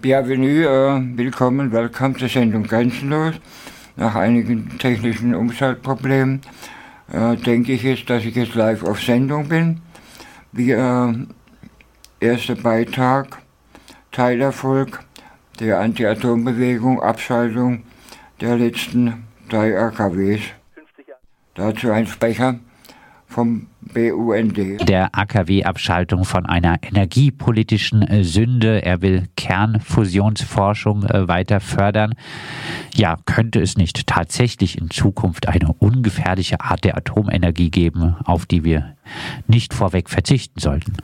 Bienvenue, äh, willkommen, welcome zur Sendung Grenzenlos. Nach einigen technischen Umschaltproblemen äh, denke ich jetzt, dass ich jetzt live auf Sendung bin. Wie äh, erster Beitrag, Teilerfolg der Anti-Atom-Bewegung, Abschaltung der letzten drei AKWs. Dazu ein Sprecher vom BUND. Der AKW-Abschaltung von einer energiepolitischen äh, Sünde. Er will Kernfusionsforschung äh, weiter fördern. Ja, könnte es nicht tatsächlich in Zukunft eine ungefährliche Art der Atomenergie geben, auf die wir nicht vorweg verzichten sollten?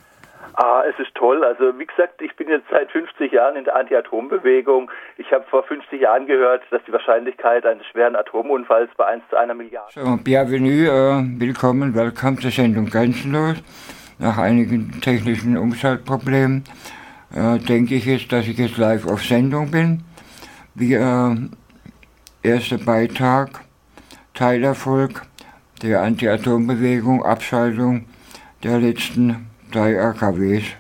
Ah, es ist toll. Also wie gesagt, ich bin jetzt seit 50 Jahren in der Anti-Atom-Bewegung. Ich habe vor 50 Jahren gehört, dass die Wahrscheinlichkeit eines schweren Atomunfalls bei 1 zu einer Milliarde. So, bienvenue, äh, willkommen, welcome zur Sendung Grenzenlos. Nach einigen technischen Umschaltproblemen äh, denke ich jetzt, dass ich jetzt live auf Sendung bin. Wie äh, erster Beitrag, Teilerfolg der Anti-Atom-Bewegung, Abschaltung der letzten drei AKWs.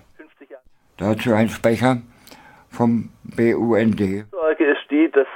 Dazu ein Sprecher vom BUND. Die Sorge ist die, dass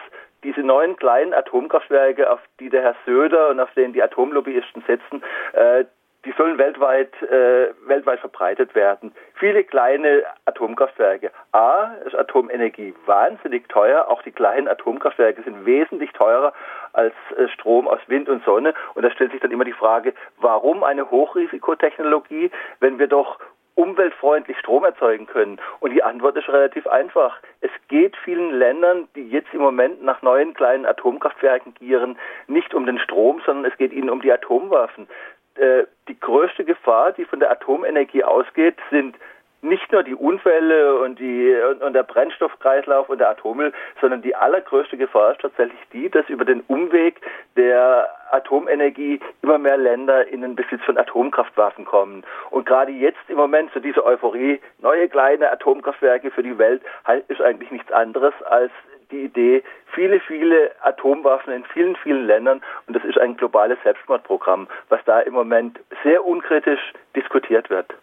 diese neuen kleinen Atomkraftwerke, auf die der Herr Söder und auf denen die Atomlobbyisten setzen, äh, die sollen weltweit, äh, weltweit verbreitet werden. Viele kleine Atomkraftwerke. A, ist Atomenergie wahnsinnig teuer. Auch die kleinen Atomkraftwerke sind wesentlich teurer als äh, Strom aus Wind und Sonne. Und da stellt sich dann immer die Frage, warum eine Hochrisikotechnologie, wenn wir doch umweltfreundlich Strom erzeugen können? Und die Antwort ist relativ einfach. Es geht vielen Ländern, die jetzt im Moment nach neuen kleinen Atomkraftwerken gieren, nicht um den Strom, sondern es geht ihnen um die Atomwaffen. Äh, die größte Gefahr, die von der Atomenergie ausgeht, sind nicht nur die Unfälle und, die, und, der Brennstoffkreislauf und der Atommüll, sondern die allergrößte Gefahr ist tatsächlich die, dass über den Umweg der Atomenergie immer mehr Länder in den Besitz von Atomkraftwaffen kommen. Und gerade jetzt im Moment so diese Euphorie, neue kleine Atomkraftwerke für die Welt, ist eigentlich nichts anderes als die Idee, viele, viele Atomwaffen in vielen, vielen Ländern und das ist ein globales Selbstmordprogramm, was da im Moment sehr unkritisch diskutiert wird.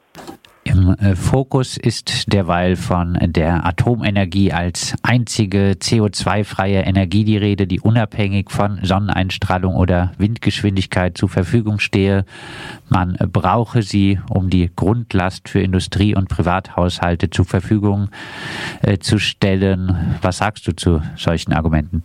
Im äh, Fokus ist derweil von der Atomenergie als einzige CO2-freie Energie die Rede, die unabhängig von Sonneneinstrahlung oder Windgeschwindigkeit zur Verfügung stehe. Man brauche sie, um die Grundlast für Industrie- und Privathaushalte zur Verfügung äh, zu stellen. Was sagst du zu solchen Argumenten?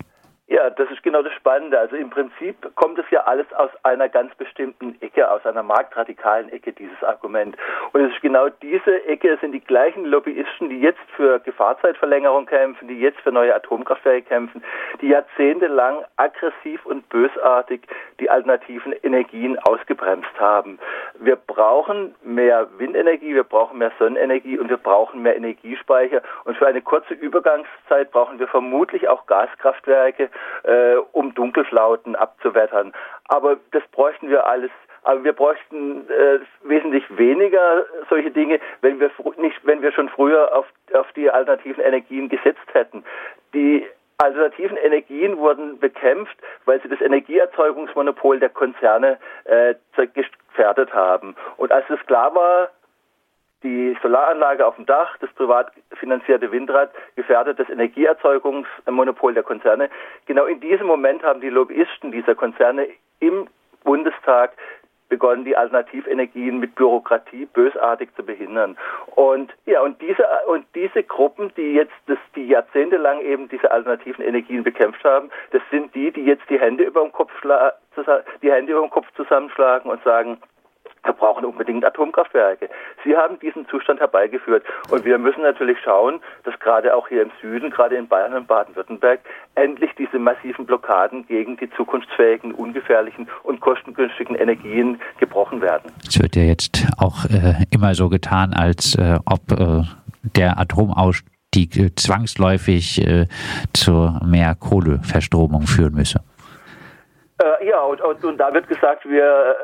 Ja, das ist genau das Spannende. Also im Prinzip kommt es ja alles aus einer ganz bestimmten Ecke, aus einer marktradikalen Ecke, dieses Argument. Und es ist genau diese Ecke, es sind die gleichen Lobbyisten, die jetzt für Gefahrzeitverlängerung kämpfen, die jetzt für neue Atomkraftwerke kämpfen, die jahrzehntelang aggressiv und bösartig die alternativen Energien ausgebremst haben. Wir brauchen mehr Windenergie, wir brauchen mehr Sonnenenergie und wir brauchen mehr Energiespeicher. Und für eine kurze Übergangszeit brauchen wir vermutlich auch Gaskraftwerke, äh, um Dunkelflauten abzuwettern. Aber das bräuchten wir alles aber wir bräuchten äh, wesentlich weniger solche Dinge, wenn wir nicht, wenn wir schon früher auf, auf die alternativen Energien gesetzt hätten. Die alternativen Energien wurden bekämpft, weil sie das Energieerzeugungsmonopol der Konzerne äh, gefährdet haben. Und als es klar war, die Solaranlage auf dem Dach, das privat finanzierte Windrad gefährdet das Energieerzeugungsmonopol der Konzerne. Genau in diesem Moment haben die Lobbyisten dieser Konzerne im Bundestag begonnen, die Alternativenergien mit Bürokratie bösartig zu behindern. Und ja, und diese und diese Gruppen, die jetzt das, die jahrzehntelang eben diese alternativen Energien bekämpft haben, das sind die, die jetzt die Hände über dem Kopf die Hände über dem Kopf zusammenschlagen und sagen, wir brauchen unbedingt Atomkraftwerke. Sie haben diesen Zustand herbeigeführt. Und wir müssen natürlich schauen, dass gerade auch hier im Süden, gerade in Bayern und Baden-Württemberg, endlich diese massiven Blockaden gegen die zukunftsfähigen, ungefährlichen und kostengünstigen Energien gebrochen werden. Es wird ja jetzt auch äh, immer so getan, als äh, ob äh, der Atomausstieg äh, zwangsläufig äh, zu mehr Kohleverstromung führen müsse. Äh, ja, und, und, und da wird gesagt, wir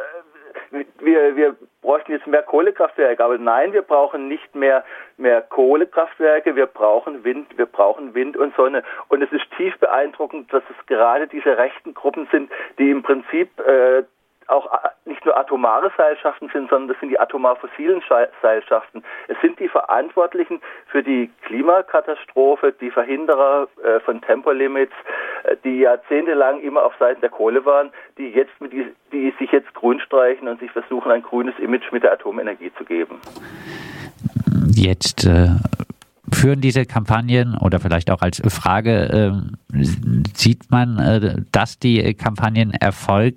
wir, wir bräuchten jetzt mehr Kohlekraftwerke, aber nein, wir brauchen nicht mehr, mehr Kohlekraftwerke, wir brauchen Wind, wir brauchen Wind und Sonne. Und es ist tief beeindruckend, dass es gerade diese rechten Gruppen sind, die im Prinzip äh, auch äh, nicht nur atomare Seilschaften sind, sondern das sind die atomar fossilen Seilschaften. Es sind die Verantwortlichen für die Klimakatastrophe, die Verhinderer äh, von Tempolimits, äh, die jahrzehntelang immer auf Seiten der Kohle waren, die jetzt die, die sich jetzt grün streichen und sich versuchen, ein grünes Image mit der Atomenergie zu geben. Jetzt äh, führen diese Kampagnen oder vielleicht auch als Frage, äh, sieht man, äh, dass die Kampagnen Erfolg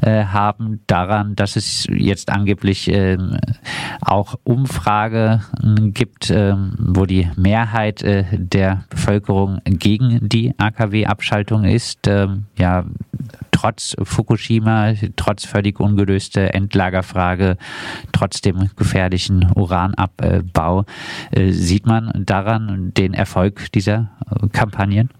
äh, haben daran, dass es jetzt angeblich ähm, auch Umfrage gibt, ähm, wo die Mehrheit äh, der Bevölkerung gegen die AKW-Abschaltung ist. Ähm, ja, trotz Fukushima, trotz völlig ungelöster Endlagerfrage, trotz dem gefährlichen Uranabbau, äh, sieht man daran den Erfolg dieser äh, Kampagnen?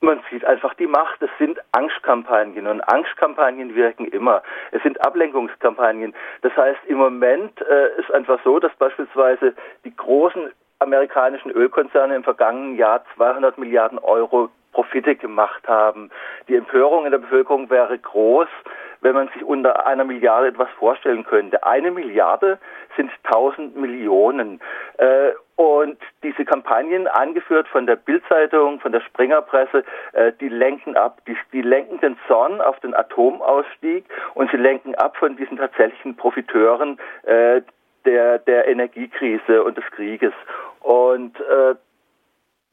Man sieht einfach die Macht. Es sind Angstkampagnen und Angstkampagnen wirken immer. Es sind Ablenkungskampagnen. Das heißt, im Moment äh, ist einfach so, dass beispielsweise die großen amerikanischen Ölkonzerne im vergangenen Jahr 200 Milliarden Euro Profite gemacht haben. Die Empörung in der Bevölkerung wäre groß, wenn man sich unter einer Milliarde etwas vorstellen könnte. Eine Milliarde sind 1000 Millionen. Äh, und diese Kampagnen, angeführt von der Bildzeitung, von der Springerpresse, äh, die lenken ab. Die, die lenken den Zorn auf den Atomausstieg und sie lenken ab von diesen tatsächlichen Profiteuren äh, der, der Energiekrise und des Krieges. Und äh,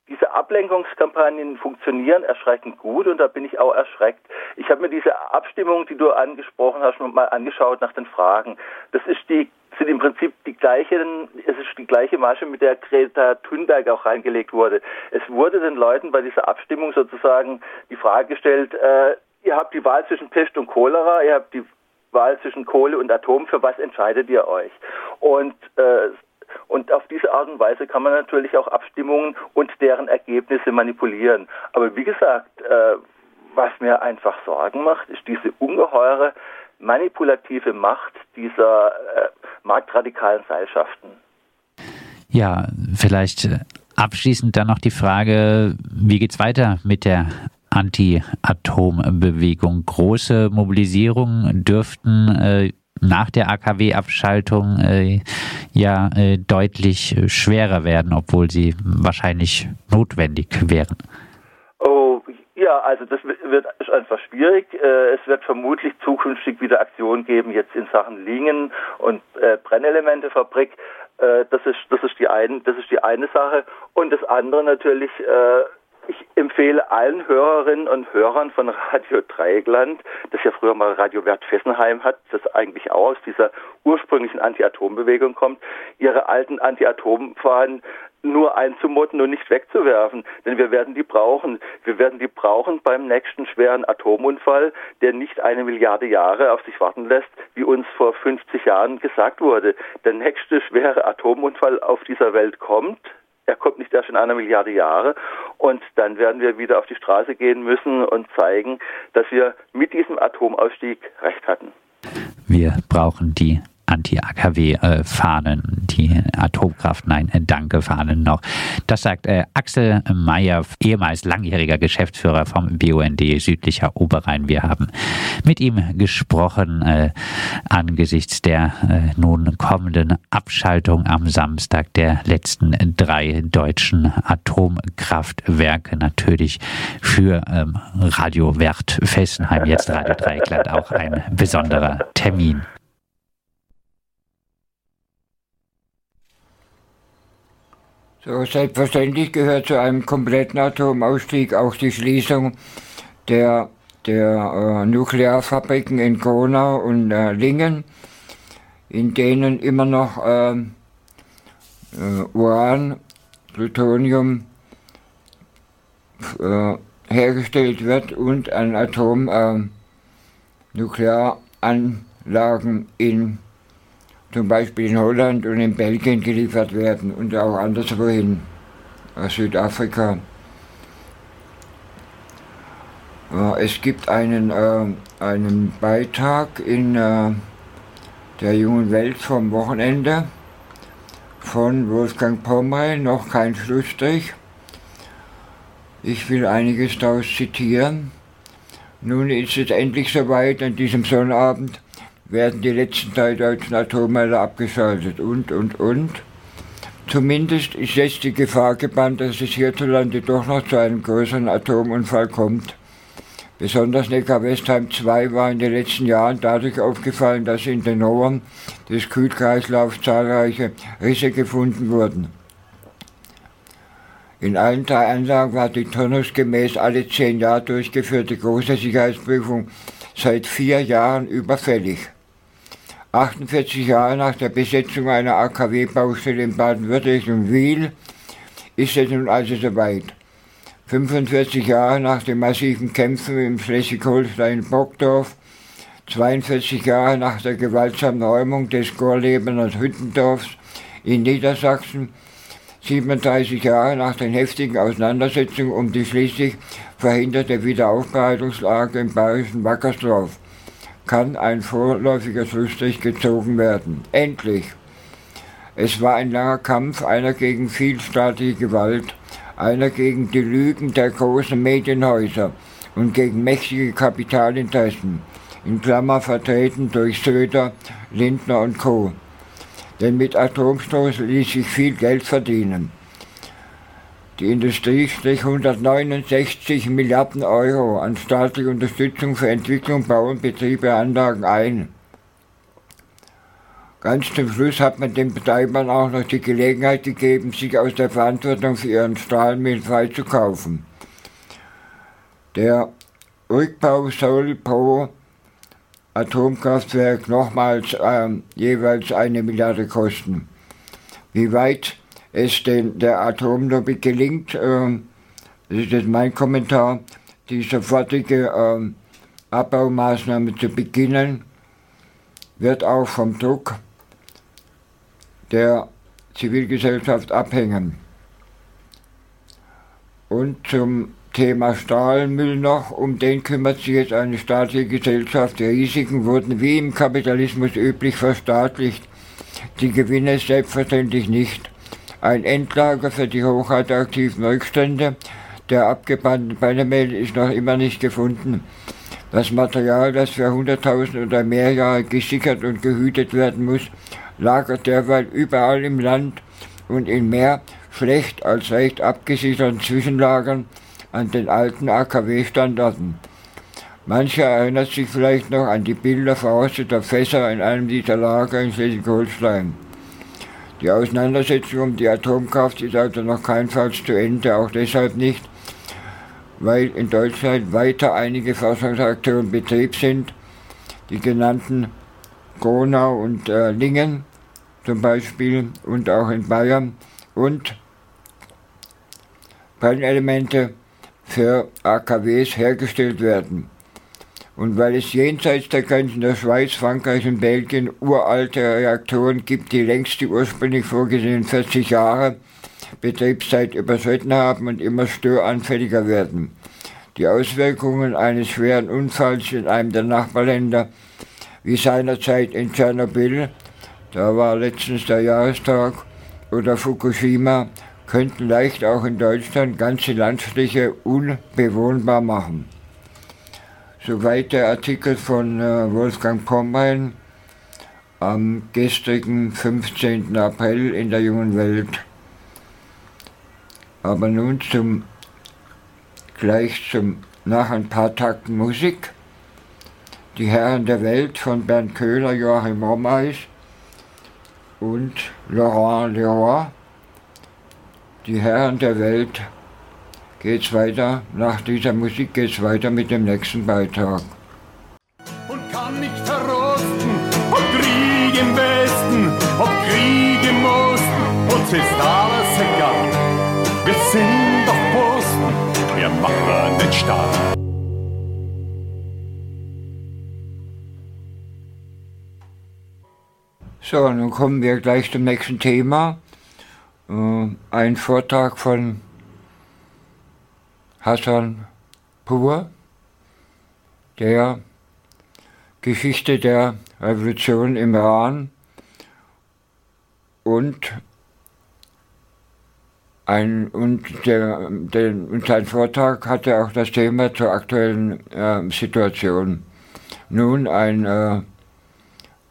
diese Ablenkungskampagnen funktionieren erschreckend gut und da bin ich auch erschreckt. Ich habe mir diese Abstimmung, die du angesprochen hast, mal angeschaut nach den Fragen. Das ist die sind im Prinzip die gleichen, es ist die gleiche Masche, mit der Greta Thunberg auch reingelegt wurde. Es wurde den Leuten bei dieser Abstimmung sozusagen die Frage gestellt, äh, ihr habt die Wahl zwischen Pest und Cholera, ihr habt die Wahl zwischen Kohle und Atom, für was entscheidet ihr euch? Und äh, und auf diese Art und Weise kann man natürlich auch Abstimmungen und deren Ergebnisse manipulieren. Aber wie gesagt, äh, was mir einfach Sorgen macht, ist diese ungeheure manipulative Macht dieser äh, marktradikalen Seilschaften. Ja, vielleicht äh, abschließend dann noch die Frage, wie geht es weiter mit der Anti-Atom-Bewegung? Große Mobilisierungen dürften äh, nach der AKW-Abschaltung äh, ja äh, deutlich schwerer werden, obwohl sie wahrscheinlich notwendig wären. Oh, ja, also das wird einfach schwierig. Äh, es wird vermutlich zukünftig wieder Aktionen geben, jetzt in Sachen Lingen und äh, Brennelementefabrik. Äh, das ist das ist die eine das ist die eine Sache und das andere natürlich ich empfehle allen Hörerinnen und Hörern von Radio Dreieckland, das ja früher mal Radio Wert Fessenheim hat, das eigentlich auch aus dieser ursprünglichen Anti-Atom-Bewegung kommt, ihre alten Anti-Atom-Fahnen nur einzumotten und nicht wegzuwerfen. Denn wir werden die brauchen. Wir werden die brauchen beim nächsten schweren Atomunfall, der nicht eine Milliarde Jahre auf sich warten lässt, wie uns vor 50 Jahren gesagt wurde. Der nächste schwere Atomunfall auf dieser Welt kommt er kommt nicht erst in einer Milliarde Jahre. Und dann werden wir wieder auf die Straße gehen müssen und zeigen, dass wir mit diesem Atomausstieg recht hatten. Wir brauchen die Anti-AKW-Fahnen, die Atomkraft, nein, äh, Danke-Fahnen noch. Das sagt äh, Axel Mayer, ehemals langjähriger Geschäftsführer vom BUND südlicher Oberrhein. Wir haben mit ihm gesprochen äh, angesichts der äh, nun kommenden Abschaltung am Samstag der letzten drei deutschen Atomkraftwerke. Natürlich für ähm, Radio Wert Fessenheim, jetzt Radio Dreieckland, auch ein besonderer Termin. So, selbstverständlich gehört zu einem kompletten Atomausstieg auch die Schließung der, der äh, Nuklearfabriken in Kronau und äh, Lingen, in denen immer noch äh, äh Uran, Plutonium äh, hergestellt wird und an Atomnuklearanlagen äh, in zum Beispiel in Holland und in Belgien geliefert werden und auch anderswohin, aus Südafrika. Es gibt einen, äh, einen Beitrag in äh, der jungen Welt vom Wochenende von Wolfgang Pommey, noch kein Schlussstrich. Ich will einiges daraus zitieren. Nun ist es endlich soweit, an diesem Sonnabend werden die letzten drei deutschen Atommeiler abgeschaltet und, und, und. Zumindest ist jetzt die Gefahr gebannt, dass es hierzulande doch noch zu einem größeren Atomunfall kommt. Besonders Neckar-Westheim 2 war in den letzten Jahren dadurch aufgefallen, dass in den Rohren des Kühlkreislaufs zahlreiche Risse gefunden wurden. In allen drei Anlagen war die turnusgemäß alle zehn Jahre durchgeführte große Sicherheitsprüfung seit vier Jahren überfällig. 48 Jahre nach der Besetzung einer AKW-Baustelle in Baden-Württemberg und Wiel ist es nun also soweit. 45 Jahre nach den massiven Kämpfen im Schleswig-Holstein-Brockdorf, 42 Jahre nach der gewaltsamen Räumung des Gorlebener Hüttendorfs in Niedersachsen, 37 Jahre nach den heftigen Auseinandersetzungen um die schließlich verhinderte Wiederaufbereitungslage im bayerischen Wackersdorf kann ein vorläufiger Schlussstrich gezogen werden. Endlich! Es war ein langer Kampf, einer gegen vielstaatliche Gewalt, einer gegen die Lügen der großen Medienhäuser und gegen mächtige Kapitalinteressen, in Klammer vertreten durch Söder, Lindner und Co. Denn mit Atomstoß ließ sich viel Geld verdienen. Die Industrie strich 169 Milliarden Euro an staatliche Unterstützung für Entwicklung, Bau und Betriebe Anlagen ein. Ganz zum Schluss hat man den Betreibern auch noch die Gelegenheit gegeben, sich aus der Verantwortung für ihren Strahlenmehl freizukaufen. Der Rückbau soll pro Atomkraftwerk nochmals äh, jeweils eine Milliarde kosten. Wie weit es den, der Atomlobby gelingt, äh, das ist jetzt mein Kommentar, die sofortige äh, Abbaumaßnahme zu beginnen, wird auch vom Druck der Zivilgesellschaft abhängen. Und zum Thema Stahlmüll noch, um den kümmert sich jetzt eine staatliche Gesellschaft. Die Risiken wurden wie im Kapitalismus üblich verstaatlicht, die Gewinne selbstverständlich nicht. Ein Endlager für die hochradioaktiven Rückstände der abgebrannten Beinemehl ist noch immer nicht gefunden. Das Material, das für 100.000 oder mehr Jahre gesichert und gehütet werden muss, lagert derweil überall im Land und in mehr schlecht als recht abgesicherten Zwischenlagern an den alten AKW-Standorten. Mancher erinnert sich vielleicht noch an die Bilder verrosteter Fässer in einem dieser Lager in Schleswig-Holstein. Die Auseinandersetzung um die Atomkraft ist also noch keinenfalls zu Ende, auch deshalb nicht, weil in Deutschland weiter einige Forschungsaktionen in Betrieb sind, die genannten Gronau und äh, Lingen zum Beispiel und auch in Bayern und Brennelemente für AKWs hergestellt werden. Und weil es jenseits der Grenzen der Schweiz, Frankreich und Belgien uralte Reaktoren gibt, die längst die ursprünglich vorgesehenen 40 Jahre Betriebszeit überschritten haben und immer störanfälliger werden. Die Auswirkungen eines schweren Unfalls in einem der Nachbarländer, wie seinerzeit in Tschernobyl, da war letztens der Jahrestag, oder Fukushima, könnten leicht auch in Deutschland ganze Landstriche unbewohnbar machen. Soweit der Artikel von äh, Wolfgang Pommern am gestrigen 15. April in der Jungen Welt. Aber nun zum gleich zum nach ein paar Takten Musik. Die Herren der Welt von Bernd Köhler, Joachim Rommeis und Laurent Leroy. Die Herren der Welt geht's weiter. Nach dieser Musik geht's weiter mit dem nächsten Beitrag. Und kann nicht verrosten, ob Krieg im Westen, ob Krieg im Osten, uns ist alles egal. Wir sind doch Posten, wir machen den Staat. So, nun kommen wir gleich zum nächsten Thema. Äh, ein Vortrag von Hassan Pur, der Geschichte der Revolution im Iran und ein, und, der, der, und sein Vortrag hatte auch das Thema zur aktuellen äh, Situation. Nun ein äh,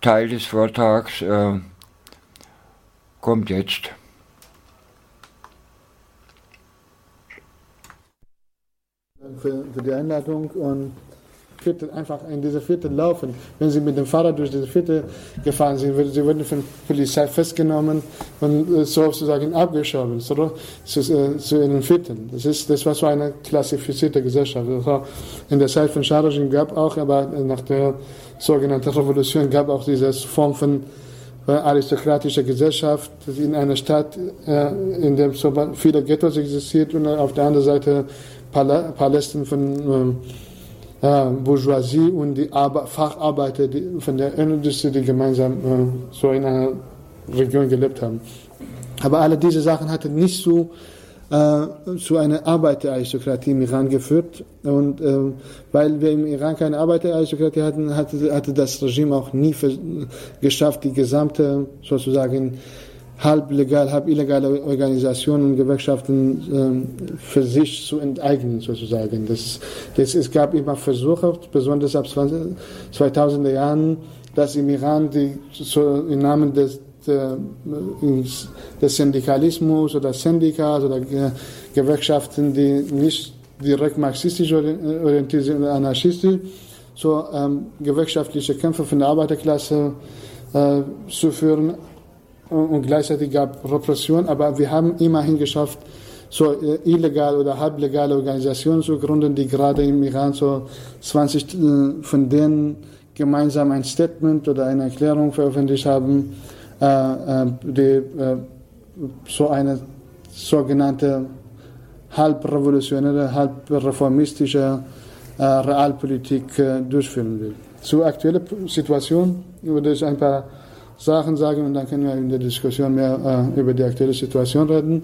Teil des Vortrags äh, kommt jetzt. Für, für die Einladung und Viertel, einfach in diese Viertel laufen. Wenn sie mit dem Fahrrad durch diese Viertel gefahren sind, sie wurden von der Polizei festgenommen und äh, sozusagen abgeschoben zu, äh, zu ihren Vierteln. Das, ist, das war so eine klassifizierte Gesellschaft. in der Zeit von Scharajin gab auch, aber nach der sogenannten Revolution gab auch diese Form von äh, aristokratischer Gesellschaft in einer Stadt, in der so viele Ghettos existiert und auf der anderen Seite Palästen von äh, Bourgeoisie und die Arbe Facharbeiter die von der Industrie, die gemeinsam äh, so in einer Region gelebt haben. Aber alle diese Sachen hatten nicht so äh, zu einer Arbeiteraristokratie im Iran geführt. Und äh, weil wir im Iran keine Arbeiteraristokratie hatten, hatte, hatte das Regime auch nie geschafft, die gesamte sozusagen halb legal, halb illegale Organisationen und Gewerkschaften ähm, für sich zu enteignen, sozusagen. Das, das, es gab immer Versuche, besonders ab 20, 2000er Jahren, dass im Iran die, so im Namen des, der, des Syndikalismus oder Syndikas oder Gewerkschaften, die nicht direkt marxistisch orientiert sind oder anarchistisch, so ähm, gewerkschaftliche Kämpfe von der Arbeiterklasse äh, zu führen, und gleichzeitig gab Repression, aber wir haben immerhin geschafft, so äh, illegal oder halblegale Organisationen zu gründen, die gerade im Iran so 20 äh, von denen gemeinsam ein Statement oder eine Erklärung veröffentlicht haben, äh, die so eine sogenannte halbrevolutionäre, halbreformistische Realpolitik durchführen will. Zur aktuellen Situation würde ich ein paar Sachen sagen und dann können wir in der Diskussion mehr äh, über die aktuelle Situation reden.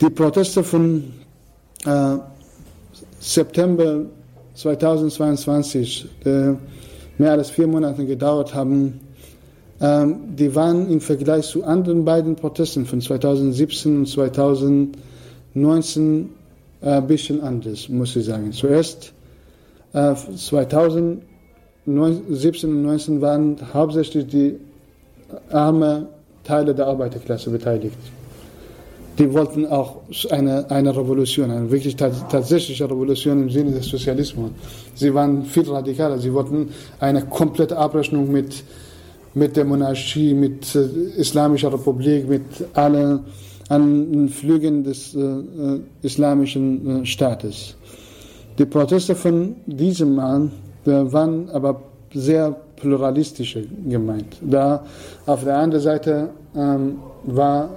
Die Proteste von äh, September 2022, die mehr als vier Monate gedauert haben, äh, die waren im Vergleich zu anderen beiden Protesten von 2017 und 2019 ein bisschen anders, muss ich sagen. Zuerst 2017 äh, 17 und 19 waren hauptsächlich die armen Teile der Arbeiterklasse beteiligt. Die wollten auch eine, eine Revolution, eine wirklich tatsächliche Revolution im Sinne des Sozialismus. Sie waren viel radikaler. Sie wollten eine komplette Abrechnung mit, mit der Monarchie, mit äh, Islamischer Republik, mit allen, allen Flügen des äh, äh islamischen äh, Staates. Die Proteste von diesem Mann waren aber sehr pluralistisch gemeint. Da auf der anderen Seite ähm, war,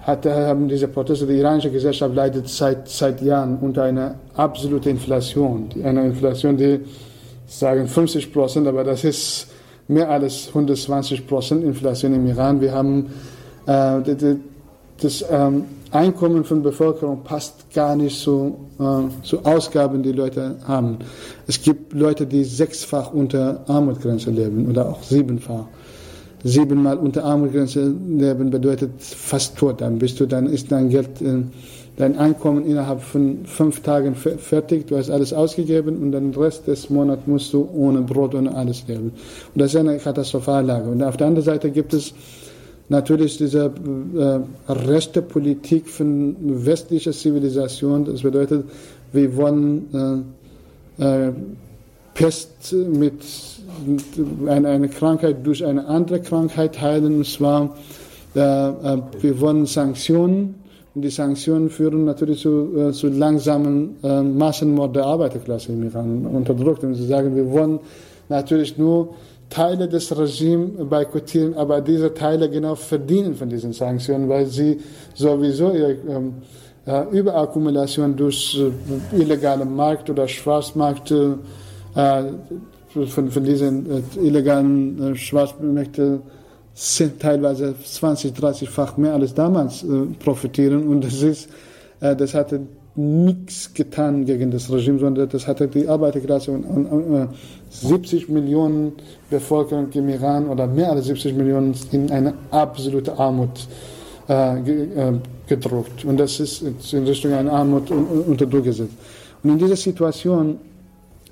hatte, haben diese Proteste, die iranische Gesellschaft leidet seit, seit Jahren unter einer absoluten Inflation. Eine Inflation, die sagen 50 Prozent, aber das ist mehr als 120 Prozent Inflation im Iran. Wir haben äh, das ähm, Einkommen von Bevölkerung passt gar nicht zu, äh, zu Ausgaben, die Leute haben. Es gibt Leute, die sechsfach unter Armutsgrenze leben oder auch siebenfach. Siebenmal unter Armutsgrenze leben bedeutet fast tot. Dann bist du, dann ist dein Geld, äh, dein Einkommen innerhalb von fünf Tagen fertig. Du hast alles ausgegeben und den Rest des Monats musst du ohne Brot, ohne alles leben. Und das ist eine katastrophale Lage. Und auf der anderen Seite gibt es natürlich diese äh, rechte Politik von westlicher Zivilisation. Das bedeutet, wir wollen äh, äh, Pest mit, mit eine, eine, Krankheit durch eine andere Krankheit heilen. Und zwar, äh, äh, wir wollen Sanktionen. Und die Sanktionen führen natürlich zu, äh, zu langsamen Massenmord der Arbeiterklasse im Iran unterdrückt. Und sie sagen, wir wollen natürlich nur Teile des Regimes boykottieren, aber diese Teile genau verdienen von diesen Sanktionen, weil sie sowieso ihre äh, Überakkumulation durch äh, illegale Markt oder Schwarzmarkt äh, von, von diesen äh, illegalen äh, Schwarzmärkten sind teilweise 20, 30-fach mehr als damals äh, profitieren. Und das ist, das hatte nichts getan gegen das Regime, sondern das hatte die Arbeiterklasse und, und, und 70 Millionen Bevölkerung im Iran oder mehr als 70 Millionen in eine absolute Armut äh, äh, gedruckt und das ist in Richtung einer Armut unter Druck gesetzt. Und in dieser Situation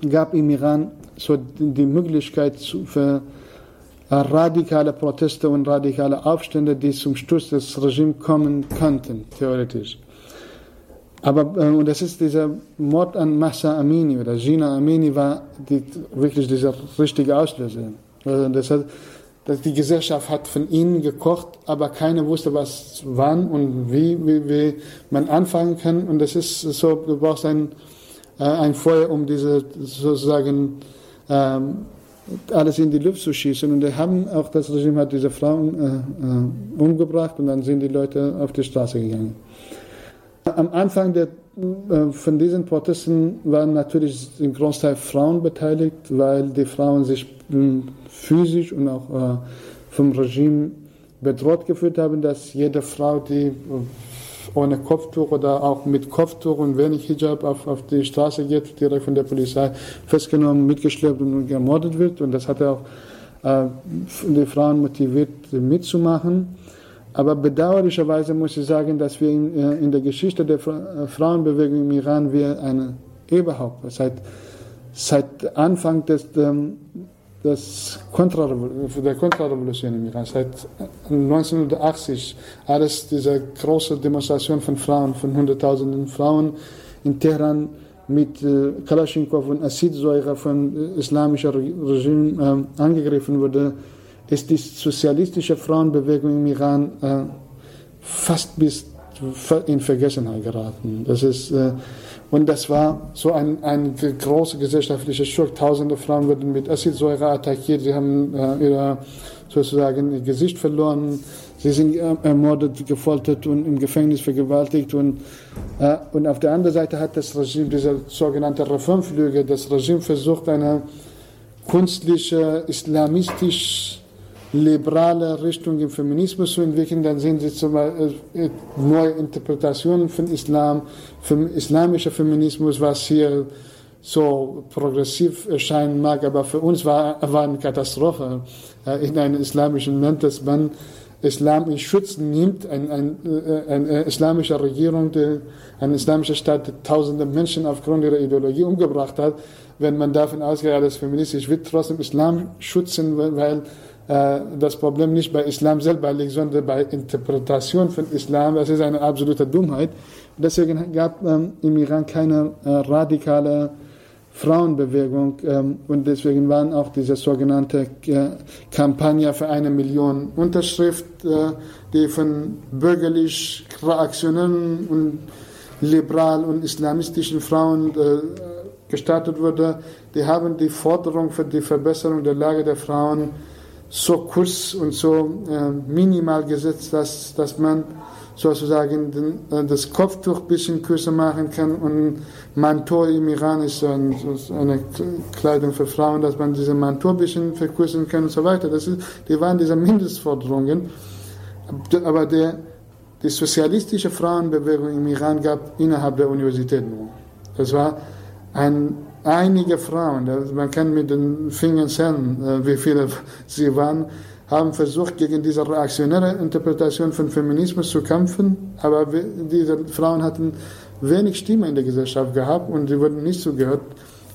gab im Iran so die Möglichkeit für radikale Proteste und radikale Aufstände, die zum Sturz des Regimes kommen könnten, theoretisch. Aber äh, und das ist dieser Mord an Massa Amini oder Gina Amini war die, wirklich dieser richtige Auslöser. Also das hat, dass die Gesellschaft hat von ihnen gekocht, aber keiner wusste, was wann und wie, wie, wie man anfangen kann. Und das ist so, du brauchst ein, äh, ein Feuer, um diese sozusagen ähm, alles in die Luft zu schießen. Und die haben auch das Regime hat diese Frauen äh, äh, umgebracht und dann sind die Leute auf die Straße gegangen. Am Anfang der, äh, von diesen Protesten waren natürlich im Großteil Frauen beteiligt, weil die Frauen sich äh, physisch und auch äh, vom Regime bedroht gefühlt haben, dass jede Frau, die ohne Kopftuch oder auch mit Kopftuch und wenig Hijab auf, auf die Straße geht, direkt von der Polizei festgenommen, mitgeschleppt und gemordet wird. Und das hat auch äh, die Frauen motiviert, mitzumachen. Aber bedauerlicherweise muss ich sagen, dass wir in, äh, in der Geschichte der äh, Frauenbewegung im Iran wir eine überhaupt seit seit Anfang des ähm, das der Kontrarevolution im Iran, seit 1980, alles diese große Demonstration von Frauen, von Hunderttausenden Frauen in Teheran mit äh, Kalaschnikow und Acidsäure von äh, islamischer Regime äh, angegriffen wurde, ist die sozialistische Frauenbewegung im Iran äh, fast bis in Vergessenheit geraten. Das ist äh, und das war so ein, ein großer gesellschaftlicher Schock. Tausende Frauen wurden mit Acidsäure attackiert, sie haben äh, ihr, sozusagen ihr Gesicht verloren, sie sind äh, ermordet, gefoltert und im Gefängnis vergewaltigt. Und, äh, und auf der anderen Seite hat das Regime, dieser sogenannte Reformflüge, das Regime versucht, eine künstliche, islamistisch liberale Richtung im Feminismus zu entwickeln, dann sehen Sie zum Beispiel äh, neue Interpretationen von Islam, vom islamischen Feminismus, was hier so progressiv erscheinen mag, aber für uns war, war eine Katastrophe. Äh, in einem islamischen Land, dass man Islam in Schutz nimmt, ein, ein, äh, eine islamische Regierung, die, eine islamische Staat, die tausende Menschen aufgrund ihrer Ideologie umgebracht hat, wenn man davon ausgeht, alles feministisch wird, trotzdem Islam schützen, weil äh, das Problem nicht bei Islam selber liegt, sondern bei Interpretation von Islam. Das ist eine absolute Dummheit. Deswegen gab ähm, im Iran keine äh, radikale Frauenbewegung ähm, und deswegen waren auch diese sogenannte äh, Kampagne für eine Million Unterschrift, äh, die von bürgerlich reaktionären und liberal und islamistischen Frauen äh, gestartet wurde. Die haben die Forderung für die Verbesserung der Lage der Frauen so kurz und so äh, minimal gesetzt, dass, dass man sozusagen den, äh, das Kopftuch ein bisschen kürzer machen kann und Manto im Iran ist so, ein, eine Kleidung für Frauen, dass man diese Manto ein bisschen verkürzen kann und so weiter. Das ist, die waren diese Mindestforderungen. Aber der, die sozialistische Frauenbewegung im Iran gab innerhalb der Universität nur. Das war ein einige Frauen, man kann mit den Fingern zählen, äh, wie viele sie waren, haben versucht, gegen diese reaktionäre Interpretation von Feminismus zu kämpfen, aber diese Frauen hatten wenig Stimme in der Gesellschaft gehabt und sie wurden nicht zugehört,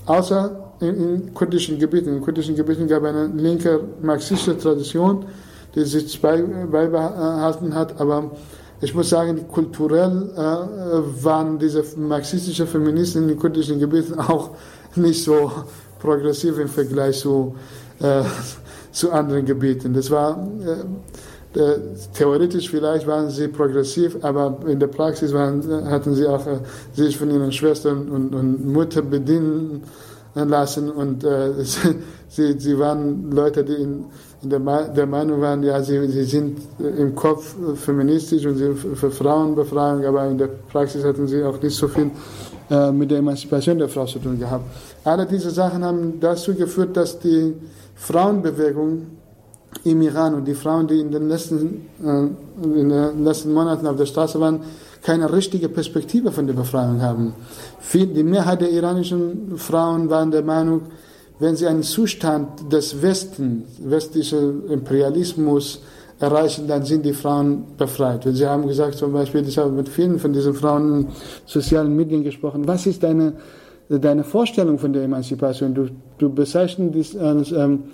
außer in, in kurdischen Gebieten. In kurdischen Gebieten gab es eine linke marxistische Tradition, die sich beibehalten hat, aber ich muss sagen, kulturell äh, waren diese marxistischen Feministen in den kurdischen Gebieten auch nicht so progressiv im Vergleich zu, äh, zu anderen Gebieten. Das war äh, äh, theoretisch vielleicht waren sie progressiv, aber in der Praxis waren, hatten sie auch äh, sich von ihren Schwestern und, und Mutter bedienen lassen und äh, sie, sie waren Leute, die in, in der, der, Meinung waren, ja, sie, sie sind im Kopf feministisch und sie für Frauenbefreiung, aber in der Praxis hatten sie auch nicht so viel äh, mit der Emanzipation der Frau zu tun gehabt. Alle diese Sachen haben dazu geführt, dass die Frauenbewegung im Iran und die Frauen, die in den letzten, äh, in den letzten Monaten auf der Straße waren, keine richtige Perspektive von der Befreiung haben. die Mehrheit der iranischen Frauen waren der Meinung, wenn sie einen Zustand des Westens, westlichen Imperialismus, erreichen, dann sind die Frauen befreit. Und sie haben gesagt, zum Beispiel, ich habe mit vielen von diesen Frauen in sozialen Medien gesprochen, was ist deine, deine Vorstellung von der Emanzipation? Du, du bezeichnest dich als ähm,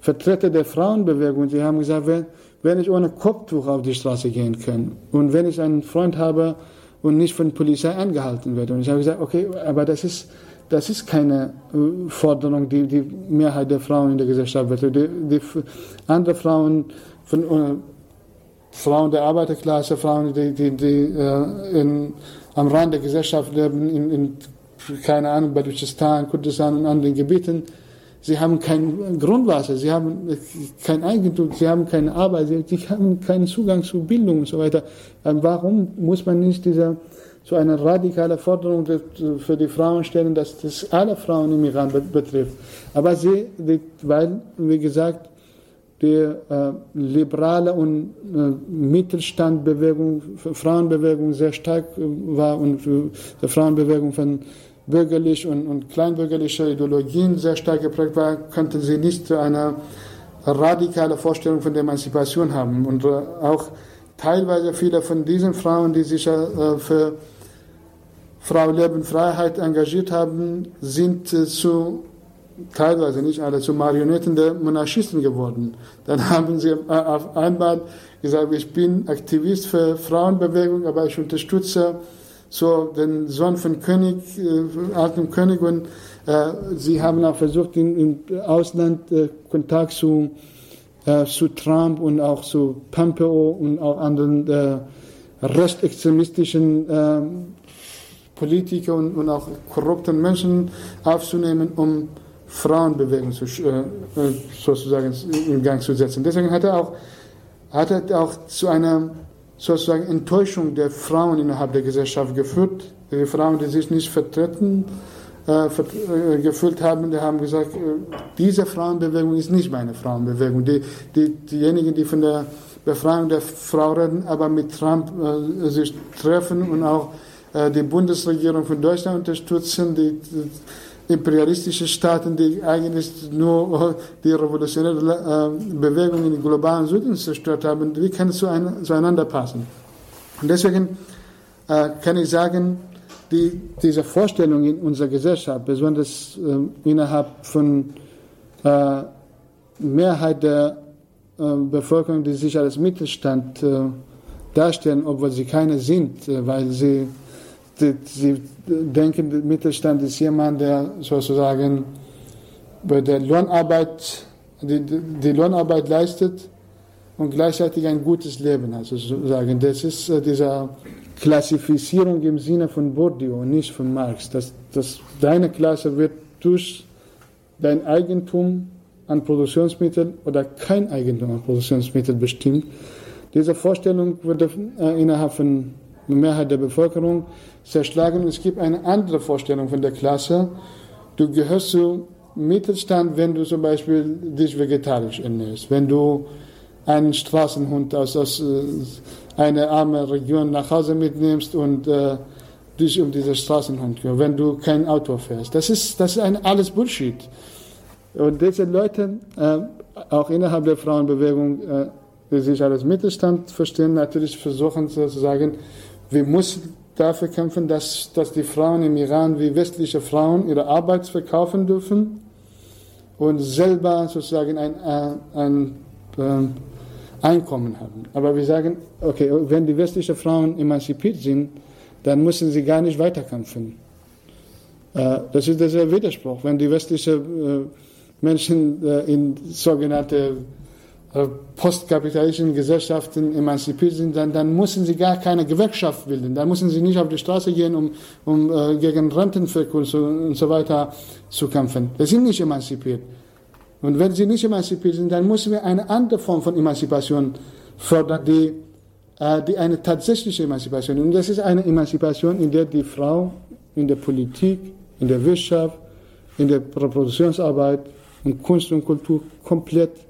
Vertreter der Frauenbewegung. Sie haben gesagt, wenn, wenn ich ohne Kopftuch auf die Straße gehen kann und wenn ich einen Freund habe und nicht von der Polizei angehalten werde. Und ich habe gesagt, okay, aber das ist, das ist keine äh, Forderung, die die Mehrheit der Frauen in der Gesellschaft betrifft. Die, die andere Frauen, von, äh, Frauen der Arbeiterklasse, Frauen, die, die, die äh, in, am Rand der Gesellschaft leben, in, in keine Ahnung, Baluchistan, Kurdistan und anderen Gebieten, Sie haben kein Grundwasser, sie haben kein Eigentum, sie haben keine Arbeit, sie, haben keinen Zugang zu Bildung und so weiter. Ähm, warum muss man nicht diese, so eine radikale Forderung für die Frauen stellen, dass das alle Frauen im Iran betrifft? Aber sie, weil, wie gesagt, die äh, liberale und äh, Mittelstandbewegung, Frauenbewegung sehr stark äh, war und die Frauenbewegung von bürgerlich und, und kleinbürgerliche Ideologien sehr stark geprägt war, könnten sie nicht eine radikale Vorstellung von der Emanzipation haben. Und äh, auch teilweise viele von diesen Frauen, die sich äh, für Frau Leben Freiheit engagiert haben, sind äh, zu teilweise nicht alle zu Marionetten der Monarchisten geworden. Dann haben sie auf einmal gesagt, ich bin Aktivist für Frauenbewegung, aber ich unterstütze so den Sohn von König, äh, alten König und äh, sie haben auch versucht, im, Ausland äh, Kontakt zu, äh, zu Trump und auch zu Pompeo und auch anderen äh, rechtsextremistischen äh, Politikern und, und, auch korrupten Menschen aufzunehmen, um Frauenbewegung zu, äh, sozusagen in Gang zu setzen. Deswegen hat er auch, hat er auch zu einer sozusagen Enttäuschung der Frauen innerhalb der Gesellschaft geführt. Die Frauen, die sich nicht vertreten äh, äh, gefühlt haben, die haben gesagt, äh, diese Frauenbewegung ist nicht meine Frauenbewegung. Die, die, diejenigen, die von der Befreiung der Frau reden, aber mit Trump äh, sich treffen und auch äh, die Bundesregierung von Deutschland unterstützen, die, die imperialistische Staaten, die eigentlich nur die revolutionäre äh, Bewegung in den globalen Süden zerstört haben, wie kann es zueinander passen? Und deswegen äh, kann ich sagen, die, diese Vorstellung in unserer Gesellschaft, besonders äh, innerhalb von äh, Mehrheit der äh, Bevölkerung, die sich als Mittelstand äh, darstellen, obwohl sie keine sind, äh, weil sie sie denken, der Mittelstand ist jemand, der sozusagen bei der Lohnarbeit, die, die Lohnarbeit leistet und gleichzeitig ein gutes Leben hat, sozusagen. Das ist äh, diese Klassifizierung im Sinne von Bourdieu, nicht von Marx. Dass, dass deine Klasse wird durch dein Eigentum an Produktionsmitteln oder kein Eigentum an Produktionsmitteln bestimmt. Diese Vorstellung wurde äh, innerhalb von Mehrheit der Bevölkerung zerschlagen. Und es gibt eine andere Vorstellung von der Klasse. Du gehörst zu Mittelstand, wenn du zum Beispiel dich vegetarisch ernährst, wenn du einen Straßenhund aus, aus äh, einer armen Region nach Hause mitnimmst und äh, dich um diesen Straßenhund kümmerst, wenn du kein Auto fährst. Das ist, das ist ein, alles Bullshit. Und diese Leute, äh, auch innerhalb der Frauenbewegung, äh, die sich als Mittelstand verstehen, natürlich versuchen sozusagen wir müssen dafür kämpfen, dass, dass die Frauen im Iran wie westliche Frauen ihre Arbeit verkaufen dürfen und selber sozusagen ein, ein, ein ähm, Einkommen haben. Aber wir sagen, okay, wenn die westlichen Frauen emanzipiert sind, dann müssen sie gar nicht weiterkämpfen. Äh, das ist der Widerspruch. Wenn die westlichen äh, Menschen äh, in sogenannte äh, postkapitalistischen Gesellschaften emanzipiert sind, dann, dann müssen sie gar keine Gewerkschaft bilden. Dann müssen sie nicht auf die Straße gehen, um, um äh, gegen Rentenverkürzung und so weiter zu kämpfen. Sie sind nicht emanzipiert. Und wenn sie nicht emanzipiert sind, dann müssen wir eine andere Form von Emanzipation fördern, die, äh, die eine tatsächliche Emanzipation. Und das ist eine Emanzipation, in der die Frau in der Politik, in der Wirtschaft, in der Reproduktionsarbeit und Kunst und Kultur komplett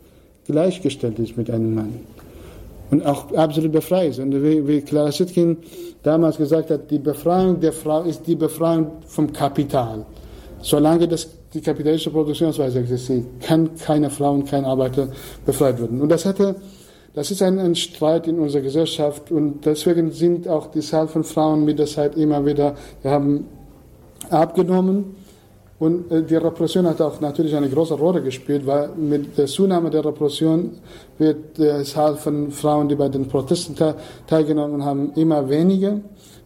gleichgestellt ist mit einem Mann. Und auch absolut befreit ist. Und wie, wie Clara Sitkin damals gesagt hat, die Befreiung der Frau ist die Befreiung vom Kapital. Solange das, die kapitalistische Produktionsweise existiert, kann keine Frau und kein Arbeiter befreit werden. Und das hatte, Das ist ein, ein, Streit in unserer Gesellschaft und deswegen sind auch die Zahl von Frauen mit der Zeit immer wieder, wir haben abgenommen. Und äh, die Repression hat auch natürlich eine große Rolle gespielt, weil mit der Zunahme der Repression wird die Zahl von Frauen, die bei den Protesten teilgenommen haben, immer weniger.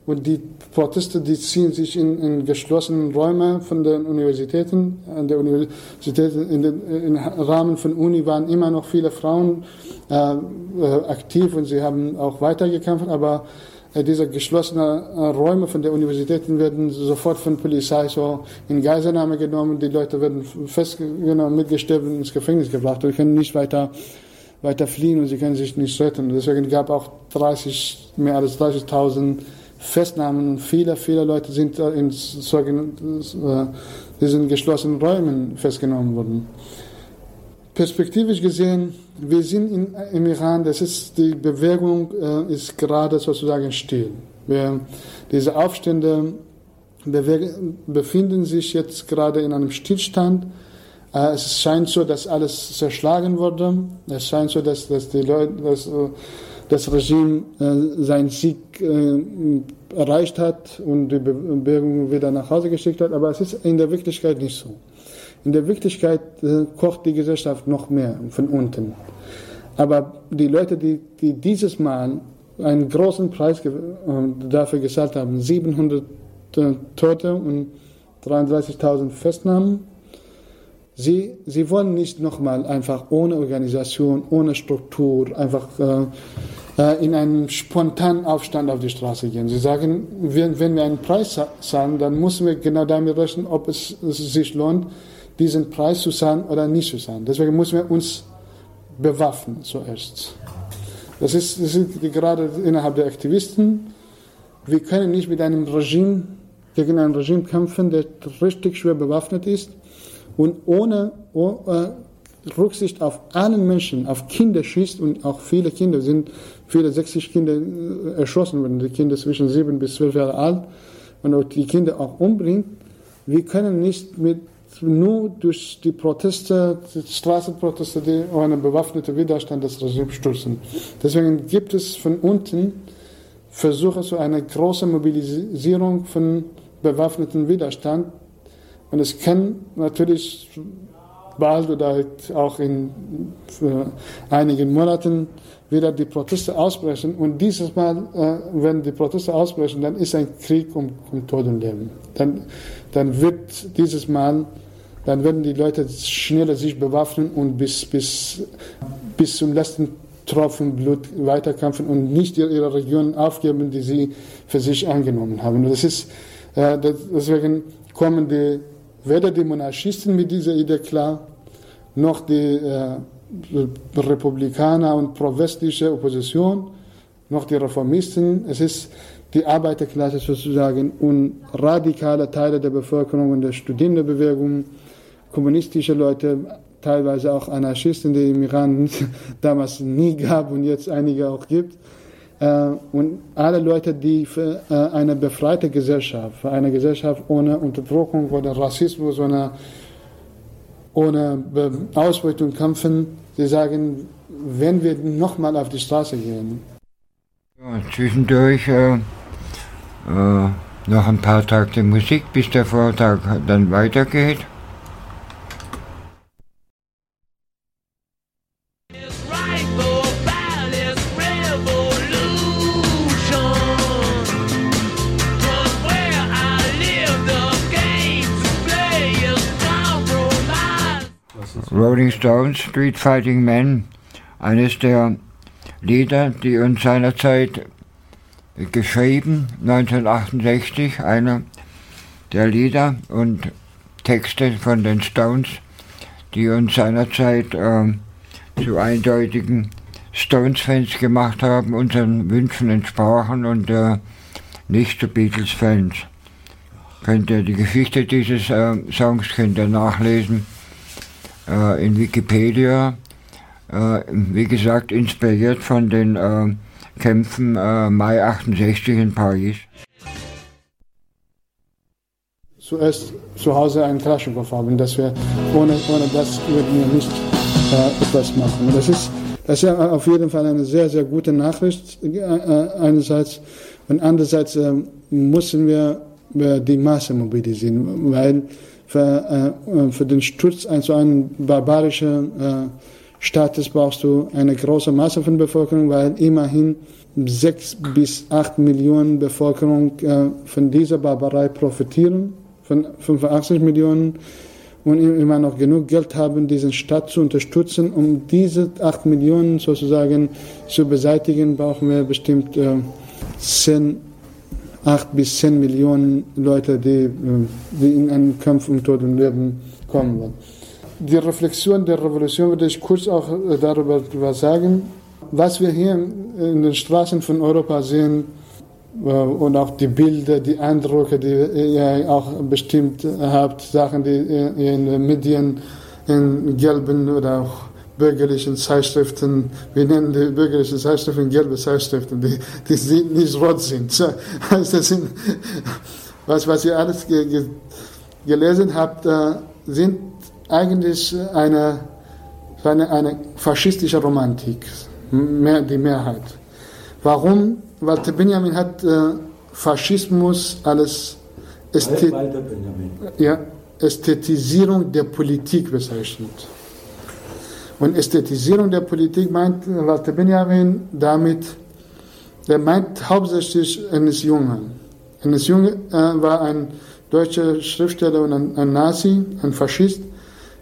Und die Proteste, die ziehen sich in, in geschlossenen Räumen von den Universitäten. An der Universität, in den, im Rahmen von Uni waren immer noch viele Frauen äh, äh, aktiv und sie haben auch weitergekämpft, aber diese geschlossenen äh, Räume von der Universitäten werden sofort von Polizei so in Geiselnahme genommen. Die Leute werden festgenommen, mitgestellt und ins Gefängnis gebracht und können nicht weiter, weiter fliehen und sie können sich nicht retten. Deswegen gab es auch 30, mehr als 30.000 Festnahmen und viele, viele Leute sind in äh, diesen geschlossenen Räumen festgenommen worden. Perspektivisch gesehen, wir sind in, im Iran, das ist, die Bewegung äh, ist gerade sozusagen still. Wir, diese Aufstände bewegen, befinden sich jetzt gerade in einem Stillstand. Äh, es scheint so, dass alles zerschlagen wurde. Es scheint so, dass, dass die Leute, dass, das Regime äh, seinen Sieg äh, erreicht hat und die Bewegung wieder nach Hause geschickt hat. Aber es ist in der Wirklichkeit nicht so. In der Wirklichkeit äh, kocht die Gesellschaft noch mehr von unten. Aber die Leute, die, die dieses Mal einen großen Preis äh, dafür gezahlt haben, 700 äh, Tote und 33.000 Festnahmen, sie, sie wollen nicht nochmal einfach ohne Organisation, ohne Struktur, einfach äh, in einen spontanen Aufstand auf die Straße gehen. Sie sagen, wenn, wenn wir einen Preis zahlen, dann müssen wir genau damit rechnen, ob es, es sich lohnt, diesen Preis zu zahlen oder nicht zu zahlen. Deswegen müssen wir uns bewaffnen zuerst. Das ist, das ist gerade innerhalb der Aktivisten. Wir können nicht mit einem Regime gegen ein Regime kämpfen, der richtig schwer bewaffnet ist und ohne, ohne Rücksicht auf allen Menschen, auf Kinder schießt und auch viele Kinder sind, viele 60 Kinder äh, erschossen worden, die Kinder zwischen 7 bis 12 Jahre alt und auch die Kinder auch umbringt. Wir können nicht mit nur durch die Proteste, die Straßenproteste, die einen bewaffneten Widerstand des Regimes stürzen. Deswegen gibt es von unten Versuche zu einer großen Mobilisierung von bewaffneten Widerstand. Und es kann natürlich bald oder halt auch in einigen Monaten wieder die Proteste ausbrechen. Und dieses Mal, äh, wenn die Proteste ausbrechen, dann ist ein Krieg um, um Tod und Leben. Dann, dann wird dieses Mal, dann werden die Leute schneller sich bewaffnen und bis, bis, bis zum letzten Tropfen Blut weiterkämpfen und nicht ihre Regionen aufgeben, die sie für sich angenommen haben. Das ist, äh, deswegen kommen die, weder die Monarchisten mit dieser Idee klar, noch die äh, Republikaner und pro-westliche Opposition, noch die Reformisten. Es ist die Arbeiterklasse sozusagen und radikale Teile der Bevölkerung und der Studierendenbewegung, kommunistische Leute, teilweise auch Anarchisten, die im Iran damals nie gab und jetzt einige auch gibt. Äh, und alle Leute, die für äh, eine befreite Gesellschaft, für eine Gesellschaft ohne Unterdrückung oder Rassismus, ohne ohne Ausbeutung kämpfen. Sie sagen, wenn wir nochmal auf die Straße gehen. Ja, zwischendurch äh, äh, noch ein paar Takte Musik, bis der Vortrag dann weitergeht. Rolling Stones, Street Fighting Man, eines der Lieder, die uns seinerzeit geschrieben, 1968, einer der Lieder und Texte von den Stones, die uns seinerzeit äh, zu eindeutigen Stones-Fans gemacht haben, unseren Wünschen entsprachen und äh, nicht zu Beatles-Fans. Könnt ihr die Geschichte dieses äh, Songs könnt ihr nachlesen äh, in Wikipedia, äh, wie gesagt, inspiriert von den äh, Kämpfen äh, Mai 68 in Paris. Zuerst zu Hause einen Klassenkopf haben, dass wir ohne, ohne das würden wir nicht äh, etwas machen. Das ist Das ist auf jeden Fall eine sehr, sehr gute Nachricht äh, einerseits. Und andererseits müssen wir die Masse mobilisieren, weil für, äh, für den Sturz ein so einen barbarischen äh, Staates brauchst du eine große Masse von Bevölkerung, weil immerhin sechs bis acht Millionen Bevölkerung äh, von dieser Barbarei profitieren, von 85 Millionen und immer noch genug Geld haben, diesen Staat zu unterstützen. Um diese acht Millionen sozusagen zu beseitigen, brauchen wir bestimmt äh, 10, 8 bis 10 Millionen Leute, die, äh, die in einen Kampf um Tod und Leben kommen wollen. Die Reflexion der Revolution würde ich kurz auch äh, darüber sagen. Was wir hier in den Straßen von Europa sehen, äh, und auch die Bilder, die Eindrücke, die ihr auch bestimmt habt, Sachen, die ihr in den Medien, in gelben oder auch bürgerlichen Zeitschriften, wir nennen die bürgerlichen Zeitschriften gelbe Zeitschriften, die, die nicht rot sind. Also das sind was, was ihr alles ge, ge, gelesen habt, äh, sind eigentlich eine, eine, eine faschistische Romantik, mehr, die Mehrheit. Warum? Walter Benjamin hat äh, Faschismus als Ästhet ja, Ästhetisierung der Politik bezeichnet. Und Ästhetisierung der Politik meint Walter Benjamin damit, der meint hauptsächlich eines Jungen. Eines Jungen äh, war ein deutscher Schriftsteller und ein, ein Nazi, ein Faschist,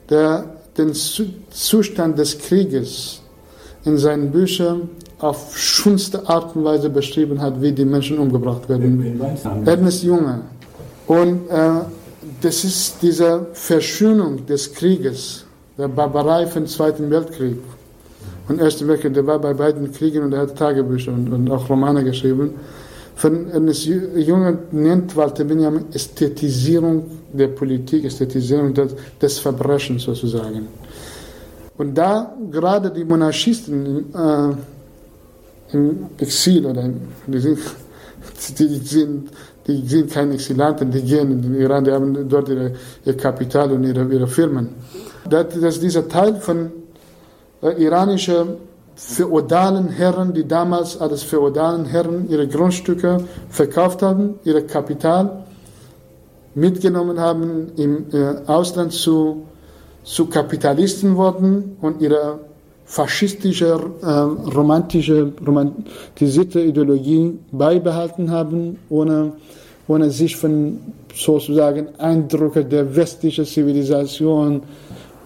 der den Zustand des Krieges in seinen Büchern auf schönste Art und Weise beschrieben hat, wie die Menschen umgebracht werden. Ernest Junge. Und äh, das ist diese Verschönung des Krieges, der Barbarei vom Zweiten Weltkrieg und Ersten Weltkrieg. Der war bei beiden Kriegen und er hat Tagebücher und, und auch Romane geschrieben. Von Ernest Junge nennt Walter Benjamin Ästhetisierung der Politik, Ästhetisierung des, des Verbrechens sozusagen. Und da gerade die Monarchisten äh, im Exil oder die sind, die sind, die sind keine Exilanten, die gehen in den Iran, die haben dort ihre, ihr Kapital und ihre, ihre Firmen. Das, das dieser Teil von äh, iranischen feudalen Herren, die damals als feudalen Herren ihre Grundstücke verkauft haben, ihr Kapital mitgenommen haben, im äh, Ausland zu, zu Kapitalisten wurden und ihre faschistische, äh, romantische, romantisierte Ideologie beibehalten haben, ohne, ohne sich von sozusagen Eindrücke der westlichen Zivilisation,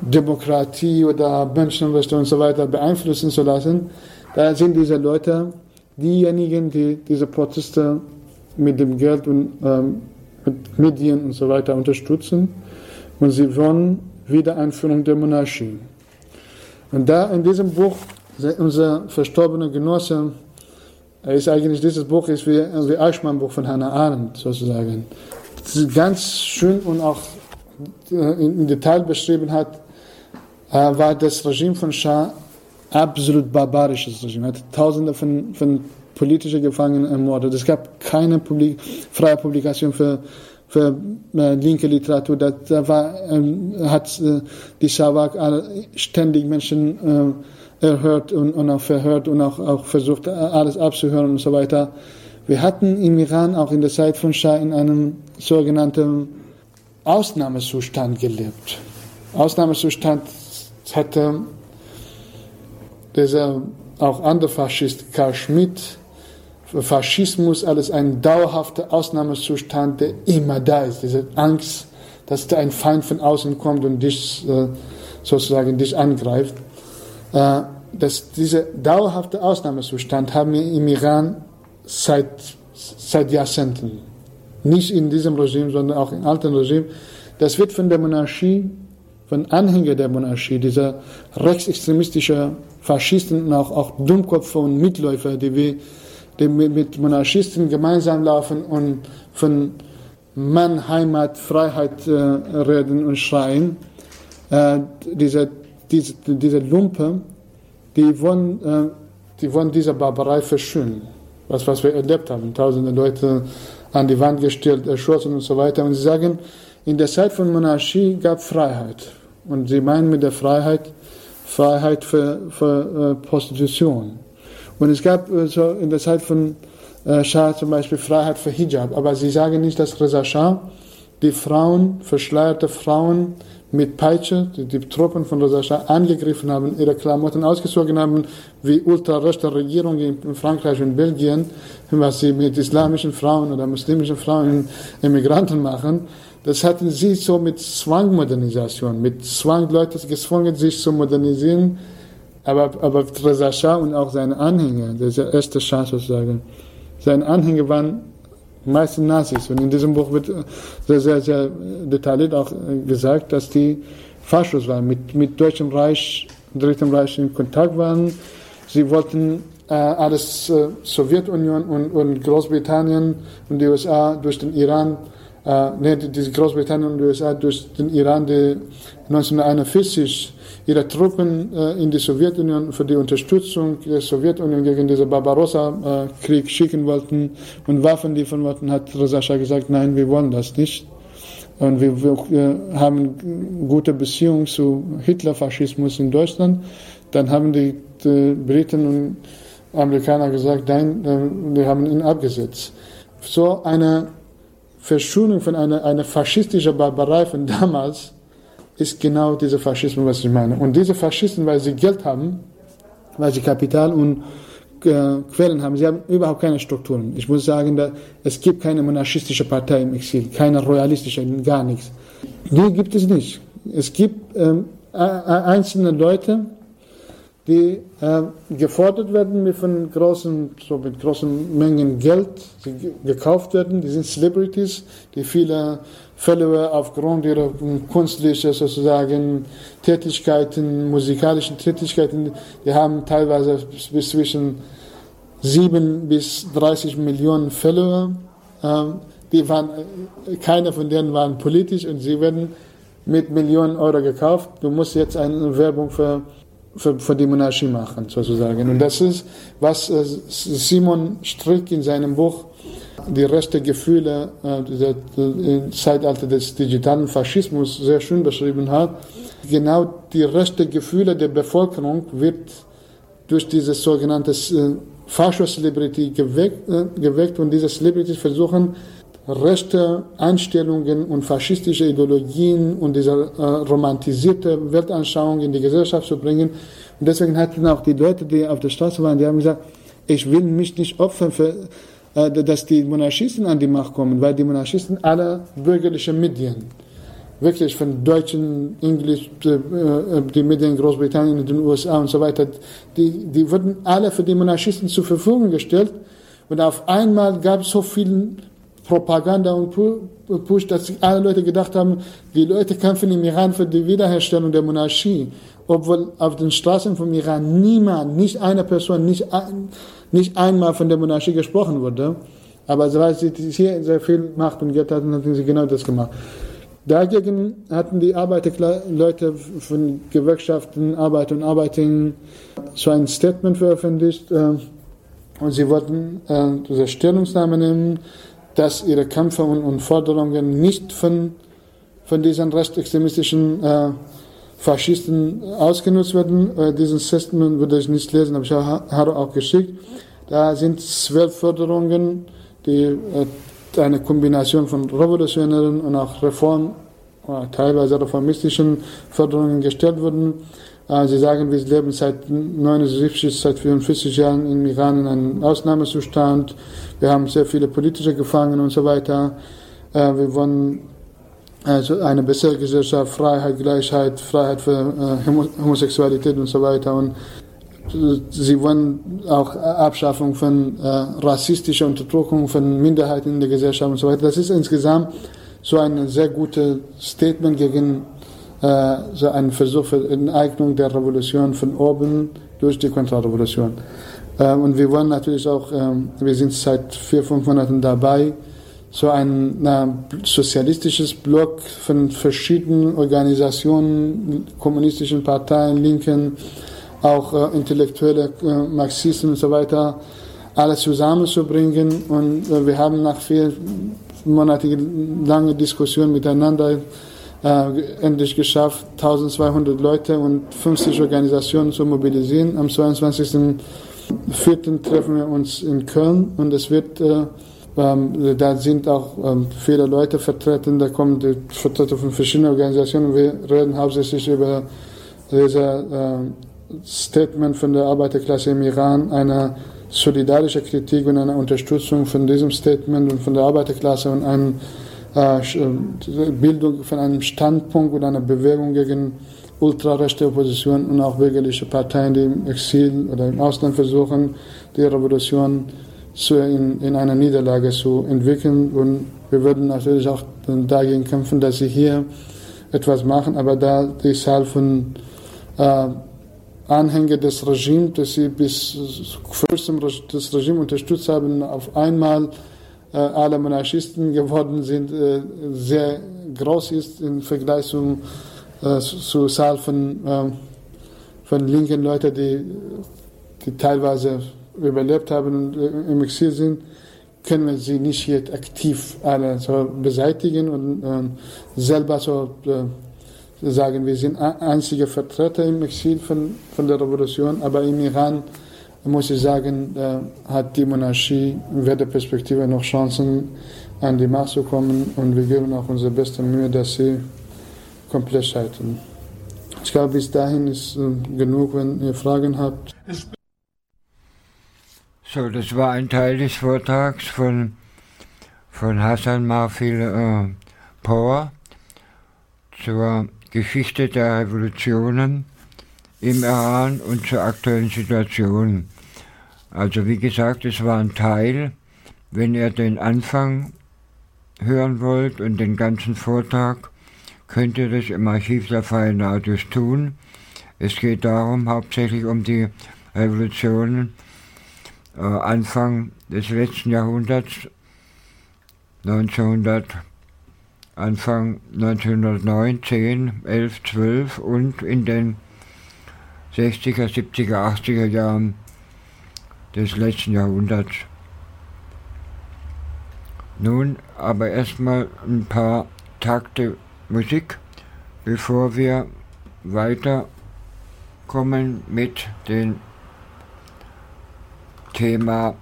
Demokratie oder Menschenrechte und so weiter beeinflussen zu lassen. Da sind diese Leute diejenigen, die diese Proteste mit dem Geld und ähm, mit Medien und so weiter unterstützen. Und sie wollen Wiedereinführung der Monarchie. Und da in diesem Buch, unser verstorbener Genosse, ist eigentlich, dieses Buch ist wie, wie Eichmann-Buch von Hannah Arendt sozusagen. Das ist ganz schön und auch äh, im Detail beschrieben hat, war das Regime von Schah absolut barbarisches Regime. Er hat Tausende von, von politischen Gefangenen ermordet. Es gab keine Publik freie Publikation für für äh, linke Literatur. Da, da war, ähm, hat äh, die Schawak ständig Menschen äh, erhört und, und auch verhört und auch, auch versucht, alles abzuhören und so weiter. Wir hatten im Iran auch in der Zeit von Shah in einem sogenannten Ausnahmezustand gelebt. Ausnahmezustand hatte dieser auch andere Faschist Karl Schmidt Faschismus als ein dauerhafter Ausnahmezustand, der immer da ist. Diese Angst, dass da ein Feind von außen kommt und dich äh, sozusagen dich angreift. Äh, dass dieser dauerhafte Ausnahmezustand haben wir im Iran seit, seit Jahrzehnten. Nicht in diesem Regime, sondern auch im alten Regime. Das wird von der Monarchie, von Anhängern der Monarchie, dieser rechtsextremistische Faschisten und auch, auch Dummköpfe und Mitläufer, die wir die mit Monarchisten gemeinsam laufen und von Mann, Heimat, Freiheit äh, reden und schreien. Äh, diese, diese, diese Lumpe, die wollen, äh, die wollen diese Barbarei verschönen. Was, was wir erlebt haben. Tausende Leute an die Wand gestellt, erschossen und so weiter. Und sie sagen, in der Zeit von Monarchie gab Freiheit. Und sie meinen mit der Freiheit Freiheit für, für äh, Prostitution. Und es gab äh, so in der Zeit von äh, Schah zum Beispiel Freiheit für Hijab. Aber sie sagen nicht, dass Reza Shah die Frauen, verschleierte Frauen mit Peitsche, die, die Truppen von Reza Shah angegriffen haben, ihre Klamotten ausgezogen haben, wie ultrarechte Regierungen in Frankreich und Belgien, was sie mit islamischen Frauen oder muslimischen Frauen, Immigranten machen. Das hatten sie so mit Zwangmodernisation, mit Zwang, Leute gezwungen, sich zu modernisieren. Aber, aber Reza Shah und auch seine Anhänger, der erste Schah sozusagen, seine Anhänger waren meistens Nazis. Und in diesem Buch wird sehr, sehr, sehr detailliert auch gesagt, dass die Faschos waren, mit, mit Deutschem Reich, Dritten Reich in Kontakt waren. Sie wollten äh, alles äh, Sowjetunion und, und Großbritannien und die USA durch den Iran äh, nee, die Großbritannien und die USA durch den Iran, die 1941 ihre Truppen äh, in die Sowjetunion für die Unterstützung der Sowjetunion gegen diesen Barbarossa-Krieg schicken wollten und Waffen liefern wollten, hat Reza Shah gesagt, nein, wir wollen das nicht. Und wir, wir haben gute Beziehungen zu Hitlerfaschismus in Deutschland. Dann haben die, die Briten und Amerikaner gesagt, nein, äh, wir haben ihn abgesetzt. So eine Verschonung von einer, einer faschistischen Barbarei von damals ist genau dieser Faschismus, was ich meine. Und diese Faschisten, weil sie Geld haben, weil sie Kapital und äh, Quellen haben, sie haben überhaupt keine Strukturen. Ich muss sagen, da, es gibt keine monarchistische Partei im Exil, keine royalistische, gar nichts. Die gibt es nicht. Es gibt ähm, einzelne Leute, die äh, gefordert werden mit, von großen, so mit großen Mengen Geld, die gekauft werden. Die sind Celebrities, die viele Follower aufgrund ihrer kunstlichen sozusagen Tätigkeiten, musikalischen Tätigkeiten, die haben teilweise bis zwischen 7 bis 30 Millionen Follower. Äh, die waren, keine von denen waren politisch und sie werden mit Millionen Euro gekauft. Du musst jetzt eine Werbung für für, für die Monarchie machen, sozusagen. Und das ist, was äh, Simon Strick in seinem Buch die rechte Gefühle äh, im Zeitalter des digitalen Faschismus sehr schön beschrieben hat. Genau die rechte Gefühle der Bevölkerung wird durch diese sogenannte äh, Fascho-Celebrity geweckt, äh, geweckt und diese Celebrities versuchen, rechte Einstellungen und faschistische Ideologien und diese äh, romantisierte Weltanschauung in die Gesellschaft zu bringen. Und deswegen hatten auch die Leute, die auf der Straße waren, die haben gesagt, ich will mich nicht opfern für, äh, dass die Monarchisten an die Macht kommen, weil die Monarchisten alle bürgerliche Medien, wirklich von deutschen, Englisch, äh, äh, die Medien Großbritannien, den USA und so weiter, die, die wurden alle für die Monarchisten zur Verfügung gestellt. Und auf einmal gab es so viele Propaganda und Push, dass alle Leute gedacht haben, die Leute kämpfen im Iran für die Wiederherstellung der Monarchie, obwohl auf den Straßen vom Iran niemand, nicht eine Person, nicht, ein, nicht einmal von der Monarchie gesprochen wurde. Aber weil sie hier sehr viel Macht und Geld hatten, hatten sie genau das gemacht. Dagegen hatten die Arbeiterleute von Gewerkschaften, Arbeiter und Arbeiterinnen so ein Statement veröffentlicht äh, und sie wollten äh, diese Stellungnahme nehmen, dass ihre Kämpfe und, Forderungen nicht von, von diesen rechtsextremistischen äh, Faschisten ausgenutzt werden. Äh, diesen Statement würde ich nicht lesen, aber ich habe auch geschickt. Da sind zwölf Forderungen, die äh, eine Kombination von revolutionären und auch Reform, äh, teilweise reformistischen Forderungen gestellt wurden. Äh, sie sagen, wir leben seit 79, seit 44 Jahren im Iran in einem Ausnahmezustand. Wir haben sehr viele politische Gefangene und so weiter. Äh, wir wollen also eine bessere Gesellschaft, Freiheit, Gleichheit, Freiheit für äh, Homosexualität und so weiter. Und sie wollen auch Abschaffung von rassistischer Unterdrückung von Minderheiten in der Gesellschaft und so weiter. Das ist insgesamt so ein sehr gutes Statement gegen äh, so ein Versuch für Enteignung der Revolution von oben durch die Kontrarevolution. Ähm, und wir wollen natürlich auch, ähm, wir sind seit vier, fünf Monaten dabei, so ein na, sozialistisches Block von verschiedenen Organisationen, kommunistischen Parteien, Linken, auch äh, intellektuelle äh, Marxisten und so weiter, alles zusammenzubringen. Und äh, wir haben nach vier monatigen langen Diskussionen miteinander äh, endlich geschafft, 1200 Leute und 50 Organisationen zu mobilisieren. Am 22.04. treffen wir uns in Köln und es wird, äh, ähm, da sind auch ähm, viele Leute vertreten, da kommen die Vertreter von verschiedenen Organisationen. Wir reden hauptsächlich über dieses äh, Statement von der Arbeiterklasse im Iran, eine solidarische Kritik und eine Unterstützung von diesem Statement und von der Arbeiterklasse und einem äh, äh, Bildung von einem Standpunkt oder einer Bewegung gegen ultrarechte Opposition und auch bürgerliche Parteien, die im Exil oder im Ausland versuchen, die Revolution zu, in, in einer Niederlage zu entwickeln. Und wir würden natürlich auch dagegen kämpfen, dass sie hier etwas machen, aber da die Zahl von äh, Anhänger des Regimes, dass sie bis kurzem das Regime unterstützt haben, auf einmal äh, alle Monarchisten geworden sind, äh, sehr groß ist im Vergleich äh, zur Zahl von, von linken Leuten, die, die teilweise überlebt haben und im Exil sind, können wir sie nicht jetzt aktiv alle so beseitigen und äh, selber so äh, sagen, wir sind einzige Vertreter im Exil von, von der Revolution, aber im Iran muss ich sagen, hat die Monarchie in der Perspektive noch Chancen, an die Macht zu kommen und wir geben auch unsere beste Mühe, dass sie komplett scheitern. Ich glaube, bis dahin ist äh, genug, wenn ihr Fragen habt. So, das war ein Teil des Vortrags von, von Hassan Marfil äh, Power zur Geschichte der Revolutionen im Iran und zur aktuellen Situation. Also wie gesagt, es war ein Teil. Wenn ihr den Anfang hören wollt und den ganzen Vortrag, könnt ihr das im Archiv der Freien Radios tun. Es geht darum, hauptsächlich um die Revolutionen äh, Anfang des letzten Jahrhunderts, 1900, Anfang 1909, 10, 11, 12 und in den 60er, 70er, 80er Jahren des letzten Jahrhunderts. Nun aber erstmal ein paar Takte Musik, bevor wir weiterkommen mit dem Thema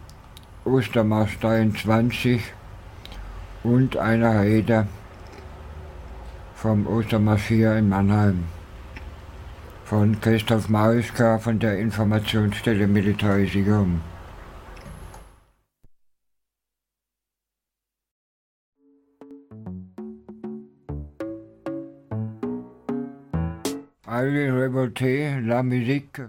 Ostermarsch 23 und einer Rede vom Ostermarsch hier in Mannheim von Christoph Marischka von der Informationsstelle Militarisierung. Allez révolter la musique.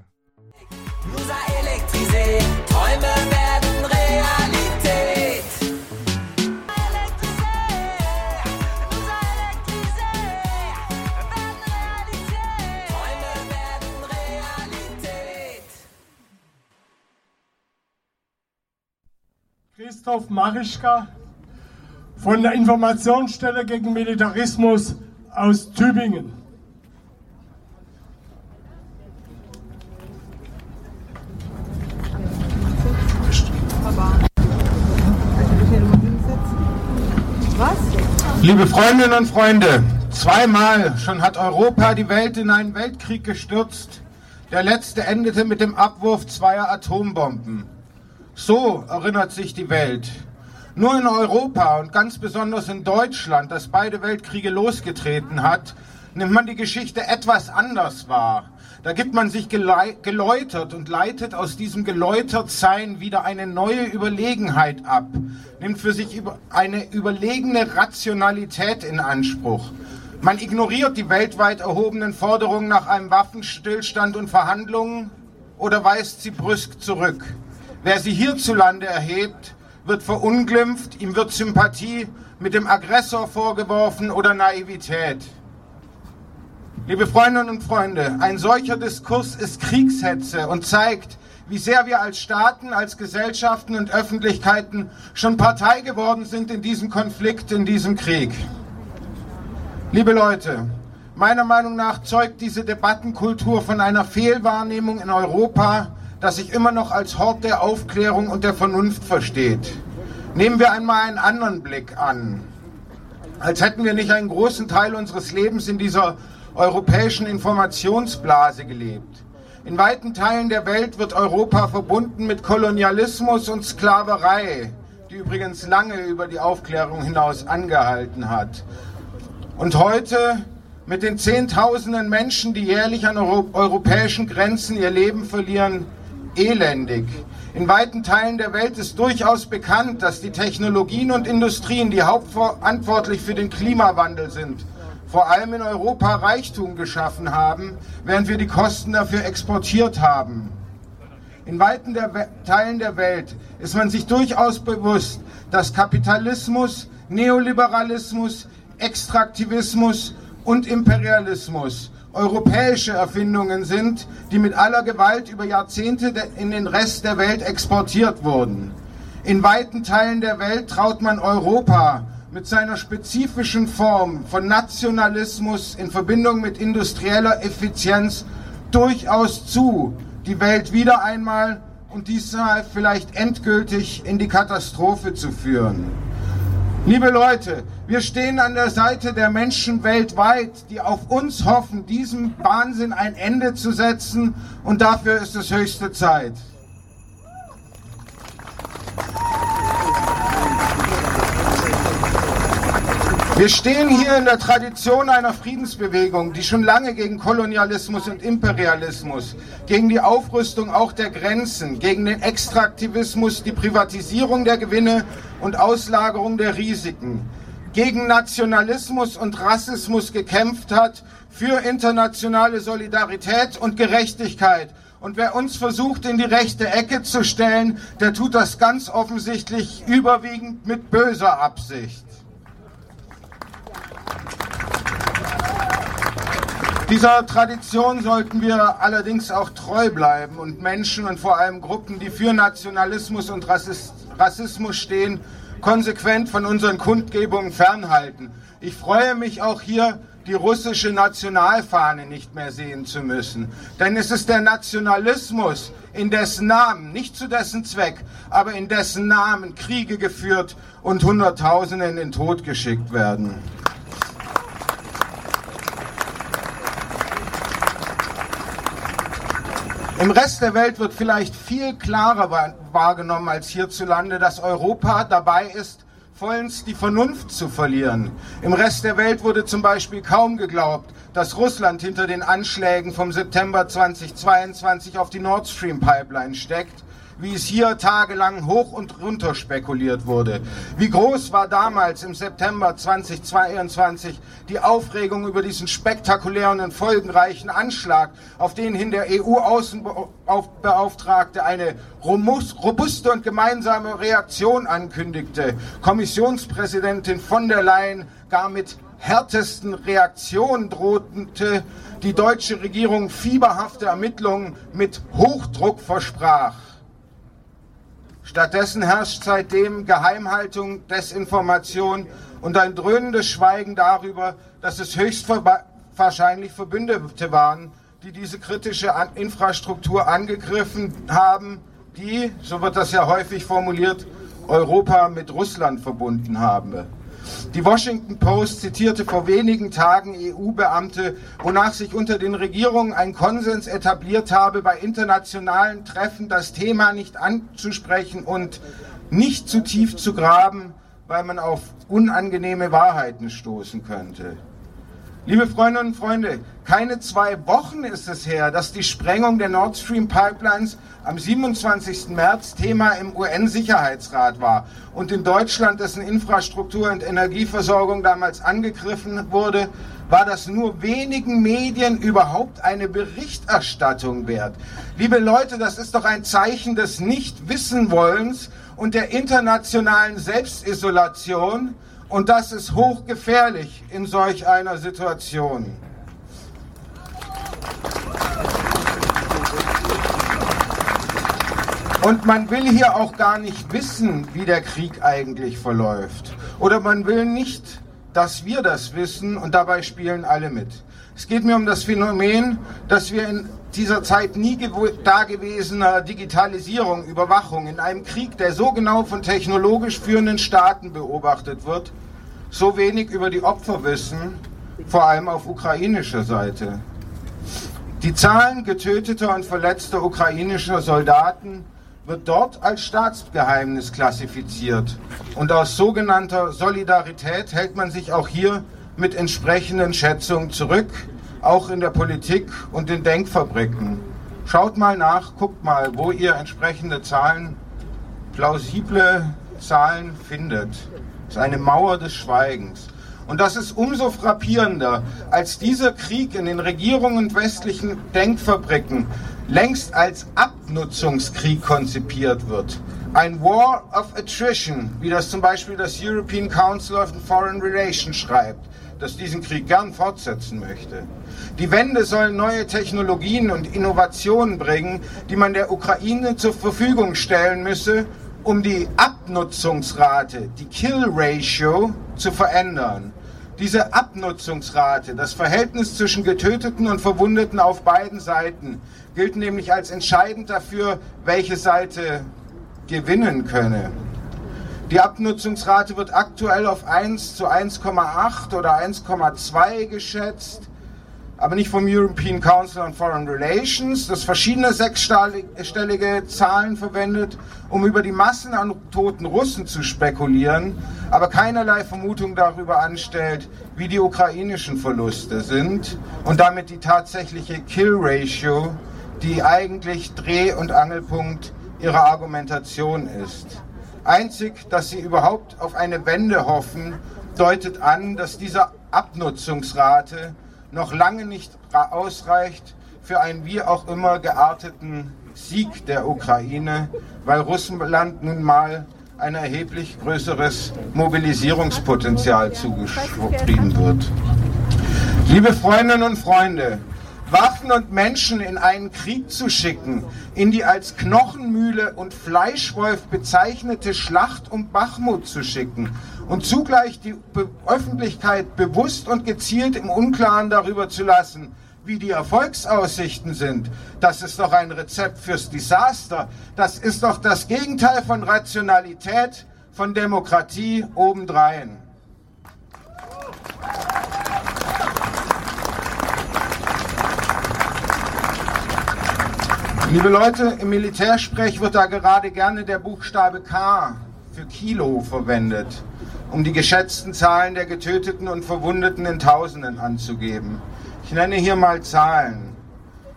Christoph Marischka von der Informationsstelle gegen Militarismus aus Tübingen. Liebe Freundinnen und Freunde, zweimal schon hat Europa die Welt in einen Weltkrieg gestürzt. Der letzte endete mit dem Abwurf zweier Atombomben. So erinnert sich die Welt. Nur in Europa und ganz besonders in Deutschland, das beide Weltkriege losgetreten hat, nimmt man die Geschichte etwas anders wahr. Da gibt man sich geläutert und leitet aus diesem Geläutertsein wieder eine neue Überlegenheit ab, nimmt für sich eine überlegene Rationalität in Anspruch. Man ignoriert die weltweit erhobenen Forderungen nach einem Waffenstillstand und Verhandlungen oder weist sie brüsk zurück. Wer sie hierzulande erhebt, wird verunglimpft, ihm wird Sympathie mit dem Aggressor vorgeworfen oder Naivität. Liebe Freundinnen und Freunde, ein solcher Diskurs ist Kriegshetze und zeigt, wie sehr wir als Staaten, als Gesellschaften und Öffentlichkeiten schon Partei geworden sind in diesem Konflikt, in diesem Krieg. Liebe Leute, meiner Meinung nach zeugt diese Debattenkultur von einer Fehlwahrnehmung in Europa, das sich immer noch als Hort der Aufklärung und der Vernunft versteht. Nehmen wir einmal einen anderen Blick an. als hätten wir nicht einen großen Teil unseres Lebens in dieser europäischen Informationsblase gelebt. In weiten Teilen der Welt wird Europa verbunden mit Kolonialismus und Sklaverei, die übrigens lange über die Aufklärung hinaus angehalten hat. Und heute mit den Zehntausenden Menschen, die jährlich an Euro europäischen Grenzen ihr Leben verlieren, elendig. In weiten Teilen der Welt ist durchaus bekannt, dass die Technologien und Industrien, die hauptverantwortlich für den Klimawandel sind, vor allem in Europa Reichtum geschaffen haben, während wir die Kosten dafür exportiert haben. In weiten der Teilen der Welt ist man sich durchaus bewusst, dass Kapitalismus, Neoliberalismus, Extraktivismus und Imperialismus europäische Erfindungen sind, die mit aller Gewalt über Jahrzehnte in den Rest der Welt exportiert wurden. In weiten Teilen der Welt traut man Europa mit seiner spezifischen Form von Nationalismus in Verbindung mit industrieller Effizienz durchaus zu, die Welt wieder einmal und diesmal vielleicht endgültig in die Katastrophe zu führen. Liebe Leute, wir stehen an der Seite der Menschen weltweit, die auf uns hoffen, diesem Wahnsinn ein Ende zu setzen und dafür ist es höchste Zeit. Wir stehen hier in der Tradition einer Friedensbewegung, die schon lange gegen Kolonialismus und Imperialismus, gegen die Aufrüstung auch der Grenzen, gegen den Extraktivismus, die Privatisierung der Gewinne und Auslagerung der Risiken, gegen Nationalismus und Rassismus gekämpft hat, für internationale Solidarität und Gerechtigkeit. Und wer uns versucht, in die rechte Ecke zu stellen, der tut das ganz offensichtlich überwiegend mit böser Absicht. Dieser Tradition sollten wir allerdings auch treu bleiben und Menschen und vor allem Gruppen, die für Nationalismus und Rassismus stehen, konsequent von unseren Kundgebungen fernhalten. Ich freue mich auch hier, die russische Nationalfahne nicht mehr sehen zu müssen. Denn es ist der Nationalismus, in dessen Namen, nicht zu dessen Zweck, aber in dessen Namen Kriege geführt und Hunderttausende in den Tod geschickt werden. Im Rest der Welt wird vielleicht viel klarer wahrgenommen als hierzulande, dass Europa dabei ist, vollends die Vernunft zu verlieren. Im Rest der Welt wurde zum Beispiel kaum geglaubt, dass Russland hinter den Anschlägen vom September 2022 auf die Nord Stream Pipeline steckt wie es hier tagelang hoch und runter spekuliert wurde. Wie groß war damals im September 2022 die Aufregung über diesen spektakulären und folgenreichen Anschlag, auf den hin der EU-Außenbeauftragte eine robuste und gemeinsame Reaktion ankündigte. Kommissionspräsidentin von der Leyen gar mit härtesten Reaktionen drohte, die deutsche Regierung fieberhafte Ermittlungen mit Hochdruck versprach. Stattdessen herrscht seitdem Geheimhaltung, Desinformation und ein dröhnendes Schweigen darüber, dass es höchstwahrscheinlich Verbündete waren, die diese kritische Infrastruktur angegriffen haben, die, so wird das ja häufig formuliert, Europa mit Russland verbunden haben. Die Washington Post zitierte vor wenigen Tagen EU-Beamte, wonach sich unter den Regierungen ein Konsens etabliert habe, bei internationalen Treffen das Thema nicht anzusprechen und nicht zu tief zu graben, weil man auf unangenehme Wahrheiten stoßen könnte. Liebe Freundinnen und Freunde, keine zwei Wochen ist es her, dass die Sprengung der Nord Stream Pipelines am 27. März Thema im UN-Sicherheitsrat war und in Deutschland, dessen Infrastruktur und Energieversorgung damals angegriffen wurde, war das nur wenigen Medien überhaupt eine Berichterstattung wert. Liebe Leute, das ist doch ein Zeichen des Nichtwissenwollens und der internationalen Selbstisolation, und das ist hochgefährlich in solch einer Situation. Und man will hier auch gar nicht wissen, wie der Krieg eigentlich verläuft. Oder man will nicht, dass wir das wissen und dabei spielen alle mit. Es geht mir um das Phänomen, dass wir in dieser Zeit nie dagewesener Digitalisierung, Überwachung in einem Krieg, der so genau von technologisch führenden Staaten beobachtet wird, so wenig über die Opfer wissen, vor allem auf ukrainischer Seite. Die Zahlen getöteter und verletzter ukrainischer Soldaten wird dort als Staatsgeheimnis klassifiziert. Und aus sogenannter Solidarität hält man sich auch hier mit entsprechenden Schätzungen zurück, auch in der Politik und in Denkfabriken. Schaut mal nach, guckt mal, wo ihr entsprechende Zahlen, plausible Zahlen findet. Das ist eine Mauer des Schweigens. Und das ist umso frappierender, als dieser Krieg in den Regierungen und westlichen Denkfabriken längst als Abnutzungskrieg konzipiert wird. Ein War of Attrition, wie das zum Beispiel das European Council of Foreign Relations schreibt, das diesen Krieg gern fortsetzen möchte. Die Wende soll neue Technologien und Innovationen bringen, die man der Ukraine zur Verfügung stellen müsse, um die Abnutzungsrate, die Kill Ratio, zu verändern. Diese Abnutzungsrate, das Verhältnis zwischen Getöteten und Verwundeten auf beiden Seiten, gilt nämlich als entscheidend dafür, welche Seite gewinnen könne. Die Abnutzungsrate wird aktuell auf 1 zu 1,8 oder 1,2 geschätzt aber nicht vom European Council on Foreign Relations, das verschiedene sechsstellige Zahlen verwendet, um über die Massen an toten Russen zu spekulieren, aber keinerlei Vermutung darüber anstellt, wie die ukrainischen Verluste sind und damit die tatsächliche Kill Ratio, die eigentlich Dreh- und Angelpunkt ihrer Argumentation ist. Einzig, dass sie überhaupt auf eine Wende hoffen, deutet an, dass diese Abnutzungsrate noch lange nicht ausreicht für einen wie auch immer gearteten Sieg der Ukraine, weil Russland nun mal ein erheblich größeres Mobilisierungspotenzial zugeschrieben wird. Liebe Freundinnen und Freunde, Waffen und Menschen in einen Krieg zu schicken, in die als Knochenmühle und Fleischwolf bezeichnete Schlacht um Bachmut zu schicken und zugleich die Öffentlichkeit bewusst und gezielt im Unklaren darüber zu lassen, wie die Erfolgsaussichten sind, das ist doch ein Rezept fürs Desaster. Das ist doch das Gegenteil von Rationalität, von Demokratie obendrein. Liebe Leute, im Militärsprech wird da gerade gerne der Buchstabe K für Kilo verwendet, um die geschätzten Zahlen der Getöteten und Verwundeten in Tausenden anzugeben. Ich nenne hier mal Zahlen.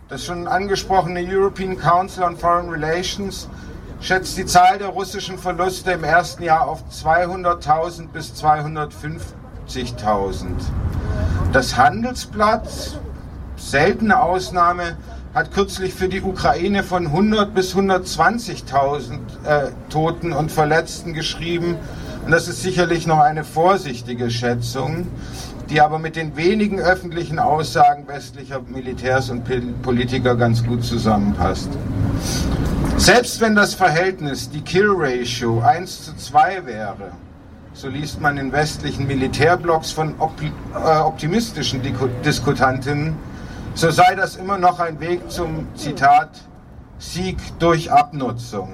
Das schon angesprochene European Council on Foreign Relations schätzt die Zahl der russischen Verluste im ersten Jahr auf 200.000 bis 250.000. Das Handelsblatt, seltene Ausnahme, hat kürzlich für die Ukraine von 100 bis 120.000 äh, Toten und Verletzten geschrieben. Und das ist sicherlich noch eine vorsichtige Schätzung, die aber mit den wenigen öffentlichen Aussagen westlicher Militärs und Politiker ganz gut zusammenpasst. Selbst wenn das Verhältnis, die Kill Ratio 1 zu 2 wäre, so liest man in westlichen Militärblogs von äh, optimistischen Diskutantinnen, so sei das immer noch ein Weg zum Zitat Sieg durch Abnutzung.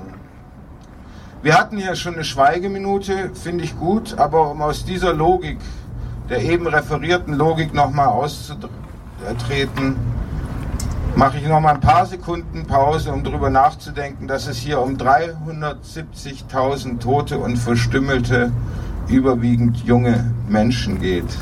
Wir hatten hier schon eine Schweigeminute, finde ich gut, aber um aus dieser Logik, der eben referierten Logik nochmal auszutreten, mache ich nochmal ein paar Sekunden Pause, um darüber nachzudenken, dass es hier um 370.000 tote und verstümmelte, überwiegend junge Menschen geht.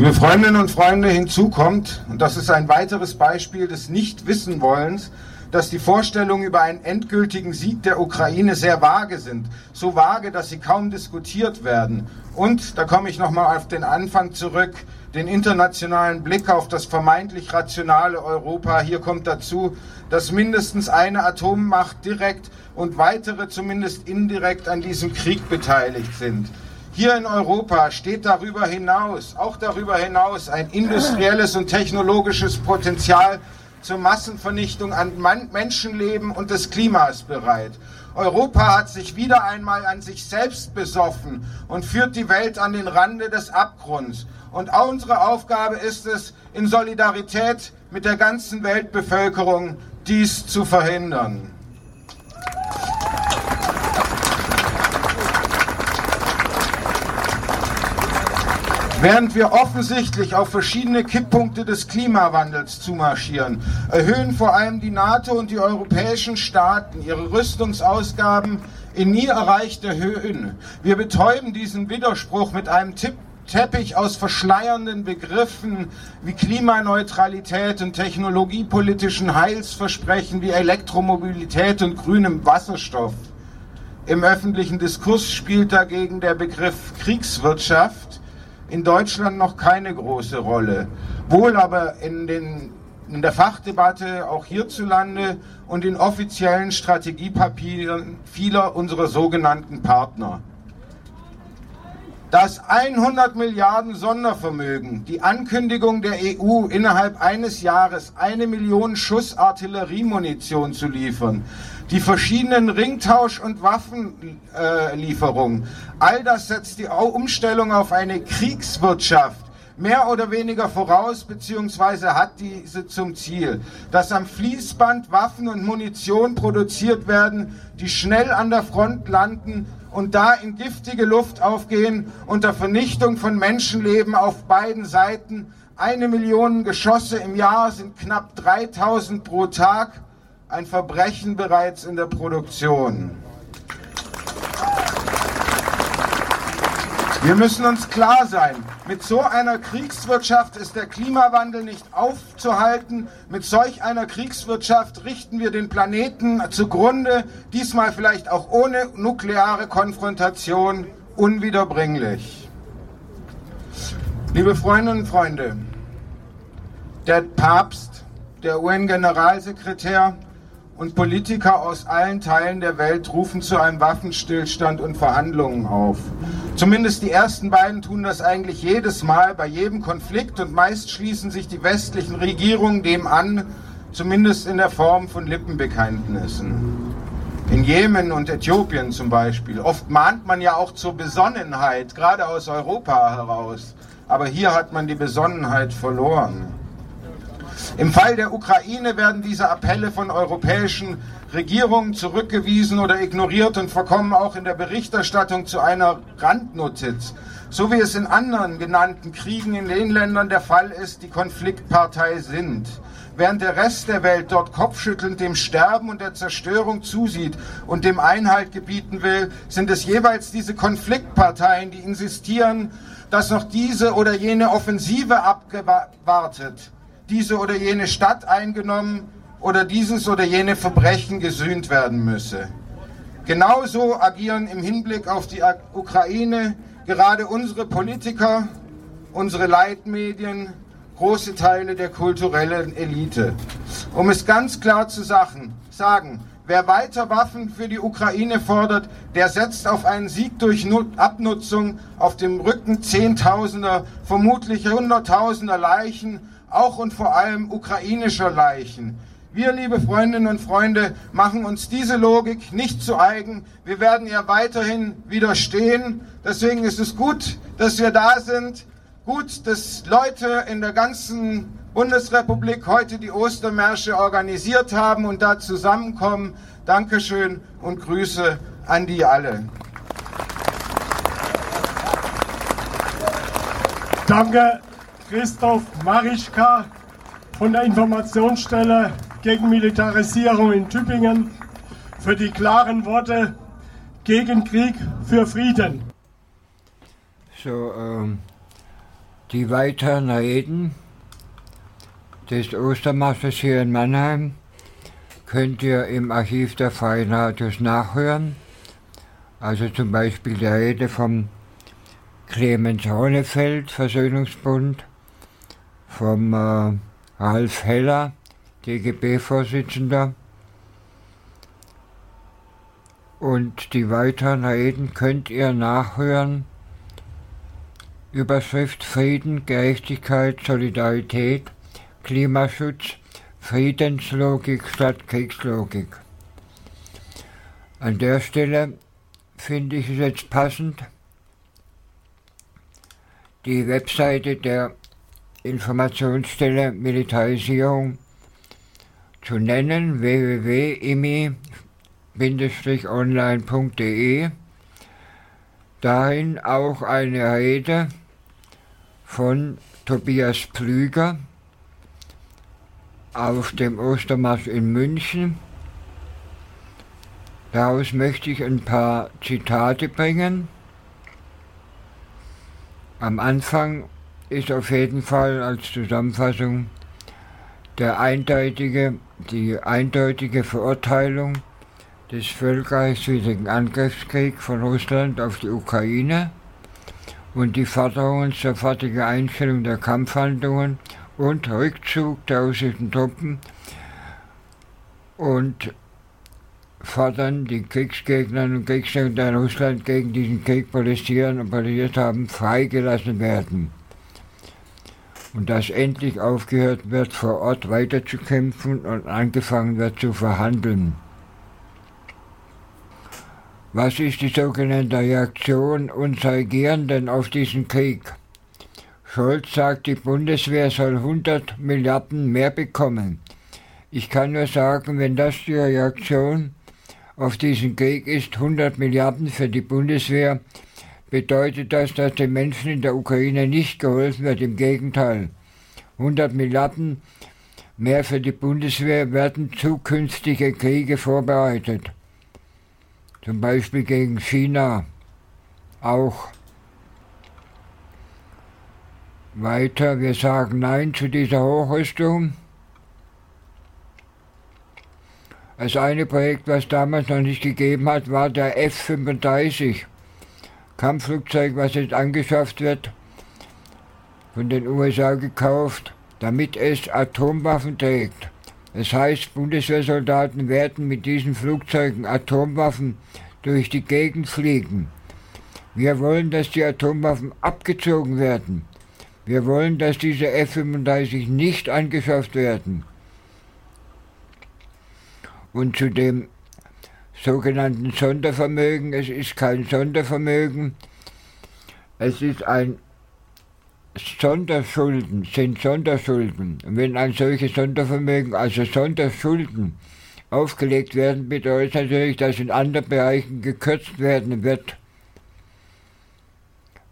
Liebe Freundinnen und Freunde, hinzu kommt, und das ist ein weiteres Beispiel des Nichtwissenwollens, dass die Vorstellungen über einen endgültigen Sieg der Ukraine sehr vage sind. So vage, dass sie kaum diskutiert werden. Und, da komme ich nochmal auf den Anfang zurück, den internationalen Blick auf das vermeintlich rationale Europa. Hier kommt dazu, dass mindestens eine Atommacht direkt und weitere zumindest indirekt an diesem Krieg beteiligt sind. Hier in Europa steht darüber hinaus, auch darüber hinaus, ein industrielles und technologisches Potenzial zur Massenvernichtung an Menschenleben und des Klimas bereit. Europa hat sich wieder einmal an sich selbst besoffen und führt die Welt an den Rande des Abgrunds. Und unsere Aufgabe ist es, in Solidarität mit der ganzen Weltbevölkerung dies zu verhindern. Während wir offensichtlich auf verschiedene Kipppunkte des Klimawandels zumarschieren, erhöhen vor allem die NATO und die europäischen Staaten ihre Rüstungsausgaben in nie erreichte Höhen. Wir betäuben diesen Widerspruch mit einem Tipp Teppich aus verschleiernden Begriffen wie Klimaneutralität und technologiepolitischen Heilsversprechen wie Elektromobilität und grünem Wasserstoff. Im öffentlichen Diskurs spielt dagegen der Begriff Kriegswirtschaft in Deutschland noch keine große Rolle, wohl aber in, den, in der Fachdebatte auch hierzulande und in offiziellen Strategiepapieren vieler unserer sogenannten Partner. Das 100 Milliarden Sondervermögen, die Ankündigung der EU innerhalb eines Jahres eine Million Schuss Artilleriemunition zu liefern, die verschiedenen Ringtausch- und Waffenlieferungen, all das setzt die Umstellung auf eine Kriegswirtschaft mehr oder weniger voraus beziehungsweise hat diese zum Ziel, dass am Fließband Waffen und Munition produziert werden, die schnell an der Front landen und da in giftige Luft aufgehen unter Vernichtung von Menschenleben auf beiden Seiten. Eine Million Geschosse im Jahr sind knapp 3000 pro Tag. Ein Verbrechen bereits in der Produktion. Wir müssen uns klar sein, mit so einer Kriegswirtschaft ist der Klimawandel nicht aufzuhalten. Mit solch einer Kriegswirtschaft richten wir den Planeten zugrunde, diesmal vielleicht auch ohne nukleare Konfrontation, unwiederbringlich. Liebe Freundinnen und Freunde, der Papst, der UN-Generalsekretär, und Politiker aus allen Teilen der Welt rufen zu einem Waffenstillstand und Verhandlungen auf. Zumindest die ersten beiden tun das eigentlich jedes Mal bei jedem Konflikt und meist schließen sich die westlichen Regierungen dem an, zumindest in der Form von Lippenbekenntnissen. In Jemen und Äthiopien zum Beispiel. Oft mahnt man ja auch zur Besonnenheit, gerade aus Europa heraus. Aber hier hat man die Besonnenheit verloren. Im Fall der Ukraine werden diese Appelle von europäischen Regierungen zurückgewiesen oder ignoriert und verkommen auch in der Berichterstattung zu einer Randnotiz. So wie es in anderen genannten Kriegen in den Ländern der Fall ist, die Konfliktpartei sind. Während der Rest der Welt dort kopfschüttelnd dem Sterben und der Zerstörung zusieht und dem Einhalt gebieten will, sind es jeweils diese Konfliktparteien, die insistieren, dass noch diese oder jene Offensive abgewartet diese oder jene Stadt eingenommen oder dieses oder jene Verbrechen gesühnt werden müsse. Genauso agieren im Hinblick auf die Ukraine gerade unsere Politiker, unsere Leitmedien, große Teile der kulturellen Elite. Um es ganz klar zu sagen, wer weiter Waffen für die Ukraine fordert, der setzt auf einen Sieg durch Abnutzung auf dem Rücken Zehntausender, vermutlich Hunderttausender Leichen auch und vor allem ukrainischer Leichen. Wir, liebe Freundinnen und Freunde, machen uns diese Logik nicht zu eigen. Wir werden ihr weiterhin widerstehen. Deswegen ist es gut, dass wir da sind. Gut, dass Leute in der ganzen Bundesrepublik heute die Ostermärsche organisiert haben und da zusammenkommen. Dankeschön und Grüße an die alle. Danke, Christoph Marischka von der Informationsstelle gegen Militarisierung in Tübingen für die klaren Worte gegen Krieg für Frieden. So, ähm, die weiteren Reden des Ostermarsches hier in Mannheim könnt ihr im Archiv der Freien Radios nachhören. Also zum Beispiel die Rede vom Clemens Hollefeld, Versöhnungsbund, vom äh, Ralf Heller, DGB-Vorsitzender. Und die weiteren Reden könnt ihr nachhören. Überschrift Frieden, Gerechtigkeit, Solidarität, Klimaschutz, Friedenslogik statt Kriegslogik. An der Stelle finde ich es jetzt passend, die Webseite der Informationsstelle Militarisierung zu nennen, www.imi-online.de. Darin auch eine Rede von Tobias Pflüger auf dem Ostermarsch in München. Daraus möchte ich ein paar Zitate bringen. Am Anfang ist auf jeden Fall als Zusammenfassung der eindeutige, die eindeutige Verurteilung des völkerrechtswidrigen Angriffskriegs von Russland auf die Ukraine und die Forderungen zur sofortige Einstellung der Kampfhandlungen und Rückzug der russischen Truppen und fordern die Kriegsgegner und Kriegsgegner, in Russland gegen diesen Krieg protestieren und protestiert haben, freigelassen werden. Und dass endlich aufgehört wird, vor Ort weiterzukämpfen und angefangen wird zu verhandeln. Was ist die sogenannte Reaktion unserer Regierenden auf diesen Krieg? Scholz sagt, die Bundeswehr soll 100 Milliarden mehr bekommen. Ich kann nur sagen, wenn das die Reaktion auf diesen Krieg ist, 100 Milliarden für die Bundeswehr, bedeutet das, dass den Menschen in der Ukraine nicht geholfen wird. Im Gegenteil. 100 Milliarden mehr für die Bundeswehr werden zukünftige Kriege vorbereitet. Zum Beispiel gegen China auch. Weiter, wir sagen Nein zu dieser Hochrüstung. Das eine Projekt, was damals noch nicht gegeben hat, war der F-35. Kampfflugzeug, was jetzt angeschafft wird, von den USA gekauft, damit es Atomwaffen trägt. Das heißt, Bundeswehrsoldaten werden mit diesen Flugzeugen Atomwaffen durch die Gegend fliegen. Wir wollen, dass die Atomwaffen abgezogen werden. Wir wollen, dass diese F-35 nicht angeschafft werden. Und zu dem sogenannten Sondervermögen, es ist kein Sondervermögen, es ist ein Sonderschulden sind Sonderschulden. Und wenn ein solches Sondervermögen, also Sonderschulden, aufgelegt werden, bedeutet natürlich, dass in anderen Bereichen gekürzt werden wird.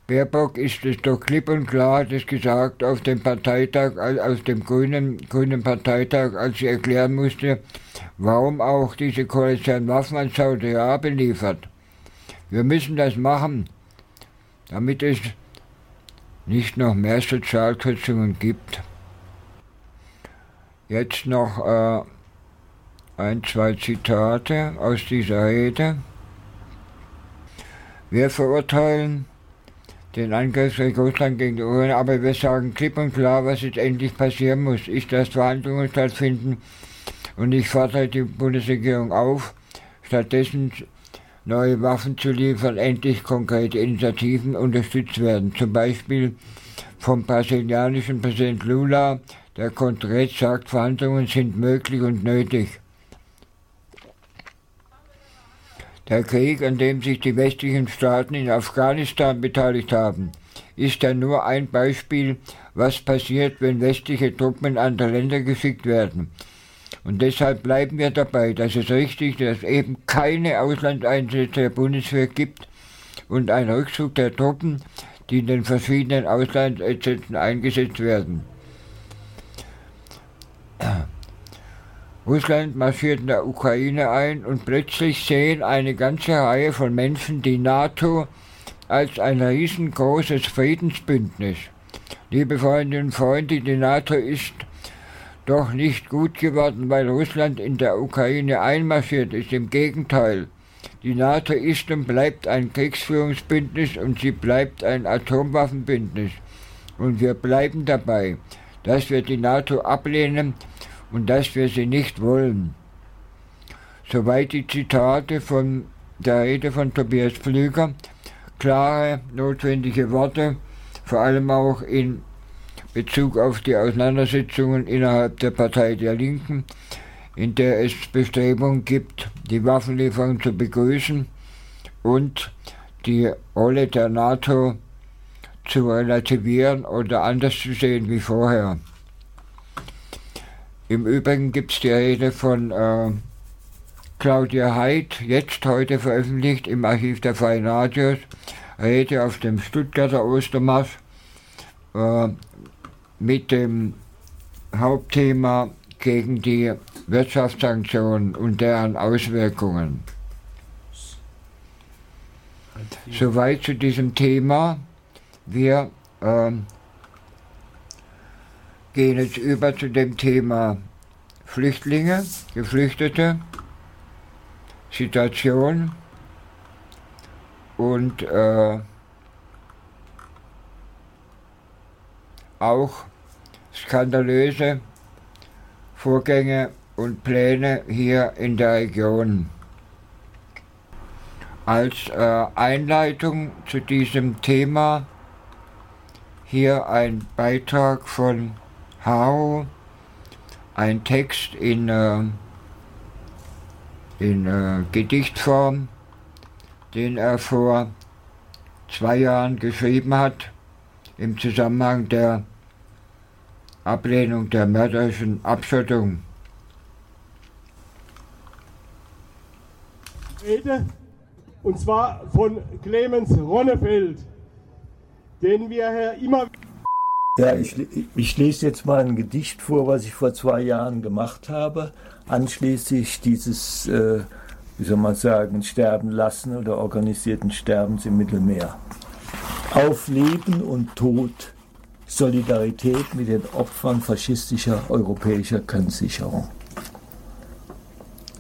Baerbock ist es doch klipp und klar, das gesagt auf dem Parteitag, aus dem grünen, grünen Parteitag, als sie erklären musste, warum auch diese Koalition Waffen an Saudi-Arabien liefert. Wir müssen das machen, damit es nicht noch mehr Sozialkürzungen gibt. Jetzt noch äh, ein, zwei Zitate aus dieser Rede. Wir verurteilen den Angriffskrieg Russland gegen die Ukraine, aber wir sagen klipp und klar, was jetzt endlich passieren muss, ist, dass Verhandlungen stattfinden und ich fordere die Bundesregierung auf, stattdessen neue Waffen zu liefern, endlich konkrete Initiativen unterstützt werden. Zum Beispiel vom brasilianischen Präsident Lula, der konkret sagt, Verhandlungen sind möglich und nötig. Der Krieg, an dem sich die westlichen Staaten in Afghanistan beteiligt haben, ist ja nur ein Beispiel, was passiert, wenn westliche Truppen in andere Länder geschickt werden. Und deshalb bleiben wir dabei, dass es richtig ist, dass es eben keine Auslandseinsätze der Bundeswehr gibt und ein Rückzug der Truppen, die in den verschiedenen Auslandseinsätzen eingesetzt werden. Russland marschiert in der Ukraine ein und plötzlich sehen eine ganze Reihe von Menschen die NATO als ein riesengroßes Friedensbündnis. Liebe Freundinnen und Freunde, die NATO ist doch nicht gut geworden, weil Russland in der Ukraine einmarschiert ist. Im Gegenteil. Die NATO ist und bleibt ein Kriegsführungsbündnis und sie bleibt ein Atomwaffenbündnis. Und wir bleiben dabei, dass wir die NATO ablehnen und dass wir sie nicht wollen. Soweit die Zitate von der Rede von Tobias Pflüger. Klare, notwendige Worte, vor allem auch in Bezug auf die Auseinandersetzungen innerhalb der Partei der Linken, in der es Bestrebungen gibt, die Waffenlieferung zu begrüßen und die Rolle der NATO zu relativieren oder anders zu sehen wie vorher. Im Übrigen gibt es die Rede von äh, Claudia Heid, jetzt heute veröffentlicht im Archiv der Freien Radios, Rede auf dem Stuttgarter Ostermarsch äh, mit dem Hauptthema gegen die Wirtschaftssanktionen und deren Auswirkungen. Soweit zu diesem Thema. Wir äh, gehen jetzt über zu dem Thema Flüchtlinge, Geflüchtete, Situation und äh, auch skandalöse Vorgänge und Pläne hier in der Region. Als äh, Einleitung zu diesem Thema hier ein Beitrag von Hao, ein Text in, äh, in äh, Gedichtform, den er vor zwei Jahren geschrieben hat im Zusammenhang der Ablehnung der mörderischen Abschottung. Rede, und zwar von Clemens Ronnefeld, den wir hier immer. Ja, ich, ich lese jetzt mal ein Gedicht vor, was ich vor zwei Jahren gemacht habe, anschließend dieses, äh, wie soll man sagen, Sterben lassen oder organisierten Sterbens im Mittelmeer. Auf Leben und Tod, Solidarität mit den Opfern faschistischer europäischer Grenzsicherung.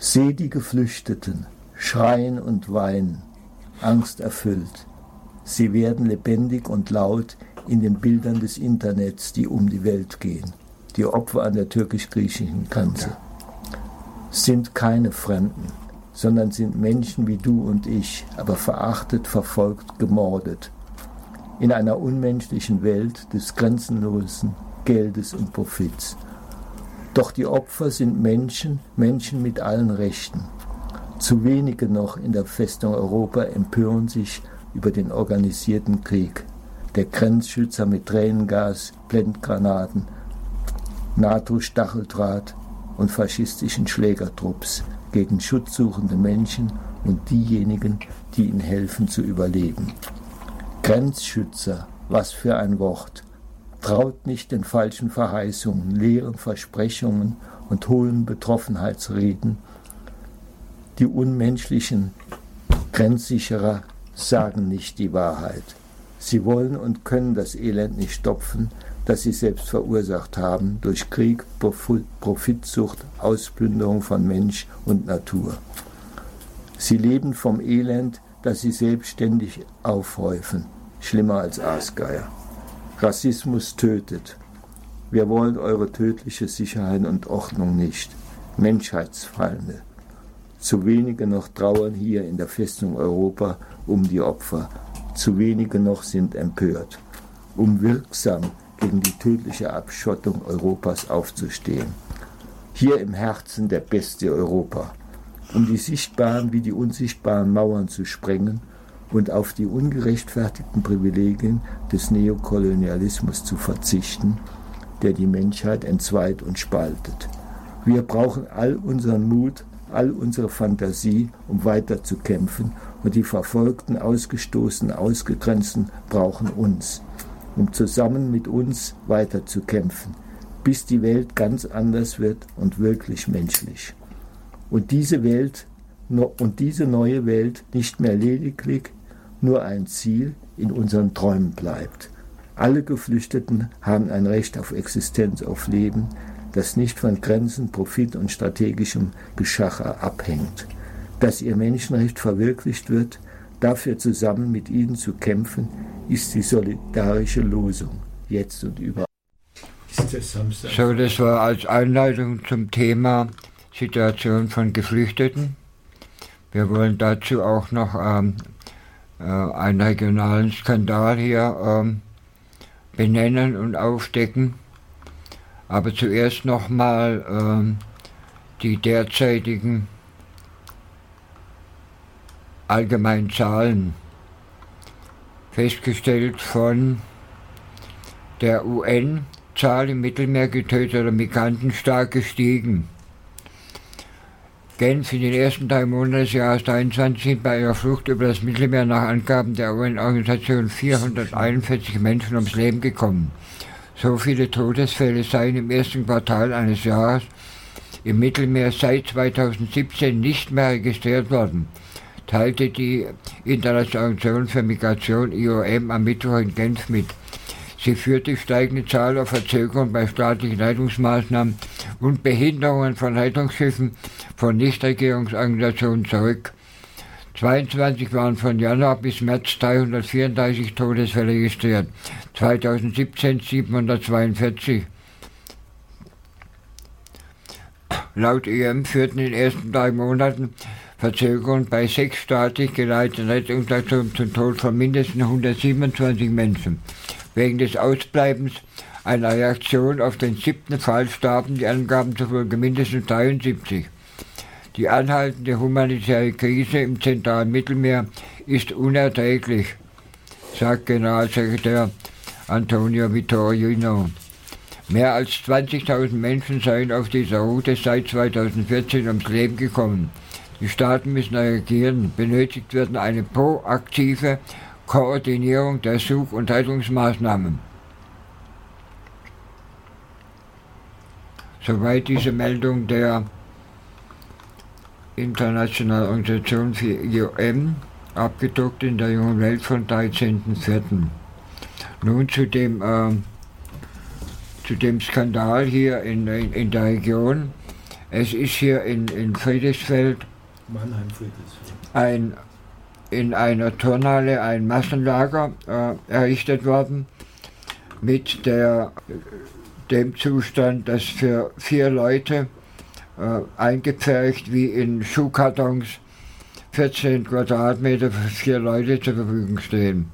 Seh die Geflüchteten, schreien und weinen, angsterfüllt. Sie werden lebendig und laut in den Bildern des Internets, die um die Welt gehen. Die Opfer an der türkisch-griechischen Grenze sind keine Fremden, sondern sind Menschen wie du und ich, aber verachtet, verfolgt, gemordet. In einer unmenschlichen Welt des grenzenlosen Geldes und Profits. Doch die Opfer sind Menschen, Menschen mit allen Rechten. Zu wenige noch in der Festung Europa empören sich über den organisierten Krieg. Der Grenzschützer mit Tränengas, Blendgranaten, NATO-Stacheldraht und faschistischen Schlägertrupps gegen schutzsuchende Menschen und diejenigen, die ihnen helfen zu überleben. Grenzschützer, was für ein Wort. Traut nicht den falschen Verheißungen, leeren Versprechungen und hohlen Betroffenheitsreden, die unmenschlichen Grenzsicherer sagen nicht die Wahrheit. Sie wollen und können das Elend nicht stopfen, das sie selbst verursacht haben durch Krieg, Profitsucht, Ausplünderung von Mensch und Natur. Sie leben vom Elend, das sie selbstständig aufhäufen, schlimmer als Aasgeier. Rassismus tötet. Wir wollen eure tödliche Sicherheit und Ordnung nicht. Menschheitsfeinde. Zu wenige noch trauern hier in der Festung Europa um die Opfer. Zu wenige noch sind empört, um wirksam gegen die tödliche Abschottung Europas aufzustehen. Hier im Herzen der Bestie Europa, um die sichtbaren wie die unsichtbaren Mauern zu sprengen und auf die ungerechtfertigten Privilegien des Neokolonialismus zu verzichten, der die Menschheit entzweit und spaltet. Wir brauchen all unseren Mut, all unsere Fantasie, um weiter zu kämpfen, und die Verfolgten, Ausgestoßenen, Ausgegrenzten brauchen uns, um zusammen mit uns weiter zu kämpfen, bis die Welt ganz anders wird und wirklich menschlich. Und diese Welt und diese neue Welt nicht mehr lediglich nur ein Ziel in unseren Träumen bleibt. Alle Geflüchteten haben ein Recht auf Existenz, auf Leben, das nicht von Grenzen, Profit und strategischem Geschacher abhängt. Dass ihr Menschenrecht verwirklicht wird, dafür zusammen mit ihnen zu kämpfen, ist die solidarische Losung, jetzt und überall. So, das war als Einleitung zum Thema Situation von Geflüchteten. Wir wollen dazu auch noch ähm, äh, einen regionalen Skandal hier ähm, benennen und aufdecken. Aber zuerst nochmal ähm, die derzeitigen allgemeinen Zahlen. Festgestellt von der UN, Zahl im Mittelmeer getöteter Migranten stark gestiegen. Genf in den ersten drei Monaten des Jahres 23 sind bei ihrer Flucht über das Mittelmeer nach Angaben der UN-Organisation 441 Menschen ums Leben gekommen. So viele Todesfälle seien im ersten Quartal eines Jahres im Mittelmeer seit 2017 nicht mehr registriert worden, teilte die Internationale Organisation für Migration IOM am Mittwoch in Genf mit. Sie führt die steigende Zahl auf Verzögerungen bei staatlichen Leitungsmaßnahmen und Behinderungen von Rettungsschiffen von Nichtregierungsorganisationen zurück. 22 waren von Januar bis März 334 Todesfälle registriert, 2017 742. Laut IM führten in den ersten drei Monaten Verzögerungen bei sechs staatlich geleiteten Rettungsaktionen zum Tod von mindestens 127 Menschen. Wegen des Ausbleibens einer Reaktion auf den siebten Fall starben die Angaben zufolge mindestens 73. Die anhaltende humanitäre Krise im zentralen Mittelmeer ist unerträglich, sagt Generalsekretär Antonio Vittorino. Mehr als 20.000 Menschen seien auf dieser Route seit 2014 ums Leben gekommen. Die Staaten müssen reagieren. Benötigt werden eine proaktive Koordinierung der Such- und Rettungsmaßnahmen. Soweit diese Meldung der Internationalen Organisation für IOM, abgedruckt in der Jungen Welt von 13.04. Nun zu dem, äh, zu dem Skandal hier in, in, in, der Region. Es ist hier in, in Friedrichsfeld, Mannheim Friedrichsfeld. ein in einer Turnhalle ein Massenlager äh, errichtet worden mit der, dem Zustand, dass für vier Leute äh, eingepfercht wie in Schuhkartons 14 Quadratmeter für vier Leute zur Verfügung stehen.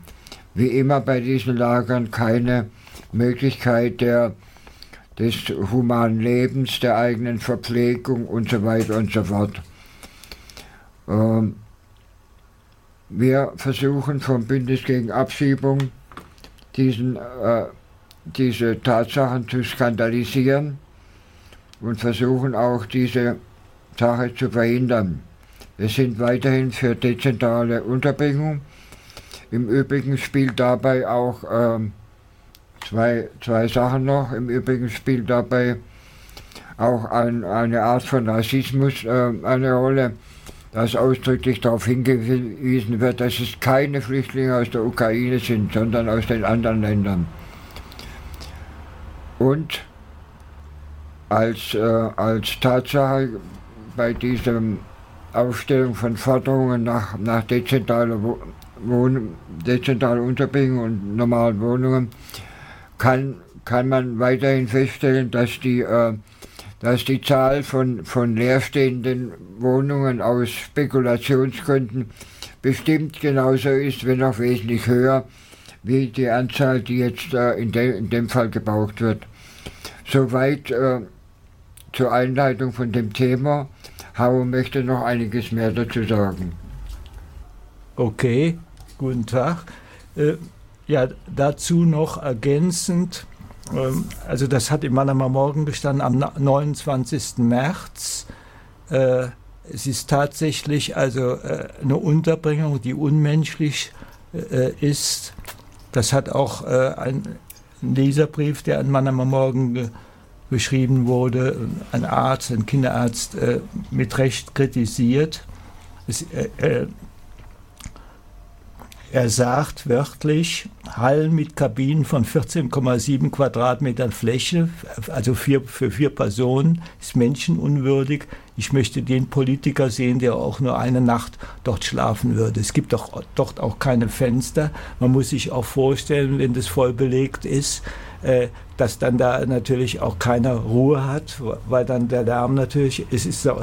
Wie immer bei diesen Lagern keine Möglichkeit der, des humanen Lebens, der eigenen Verpflegung und so weiter und so fort. Ähm, wir versuchen vom Bündnis gegen Abschiebung diesen, äh, diese Tatsachen zu skandalisieren und versuchen auch diese Sache zu verhindern. Wir sind weiterhin für dezentrale Unterbringung. Im Übrigen spielt dabei auch äh, zwei, zwei Sachen noch. Im Übrigen spielt dabei auch ein, eine Art von Rassismus äh, eine Rolle dass ausdrücklich darauf hingewiesen wird, dass es keine Flüchtlinge aus der Ukraine sind, sondern aus den anderen Ländern. Und als, äh, als Tatsache bei dieser Aufstellung von Forderungen nach, nach dezentraler, Wohn dezentraler Unterbringung und normalen Wohnungen kann, kann man weiterhin feststellen, dass die äh, dass die Zahl von, von leerstehenden Wohnungen aus Spekulationsgründen bestimmt genauso ist, wenn auch wesentlich höher, wie die Anzahl, die jetzt äh, in, de, in, dem Fall gebraucht wird. Soweit äh, zur Einleitung von dem Thema. Hau möchte noch einiges mehr dazu sagen. Okay, guten Tag. Äh, ja, dazu noch ergänzend, also das hat im Mannheimer Morgen gestanden am 29. März. Äh, es ist tatsächlich also äh, eine Unterbringung, die unmenschlich äh, ist. Das hat auch ein Leserbrief, der an Mannheimer Morgen geschrieben wurde, ein Arzt, ein Kinderarzt mit Recht kritisiert. Es, er sagt wörtlich, Hallen mit Kabinen von 14,7 Quadratmetern Fläche, also vier, für vier Personen, ist menschenunwürdig. Ich möchte den Politiker sehen, der auch nur eine Nacht dort schlafen würde. Es gibt doch dort auch keine Fenster. Man muss sich auch vorstellen, wenn das voll belegt ist, äh, dass dann da natürlich auch keiner Ruhe hat, weil dann der Lärm natürlich, es ist, äh,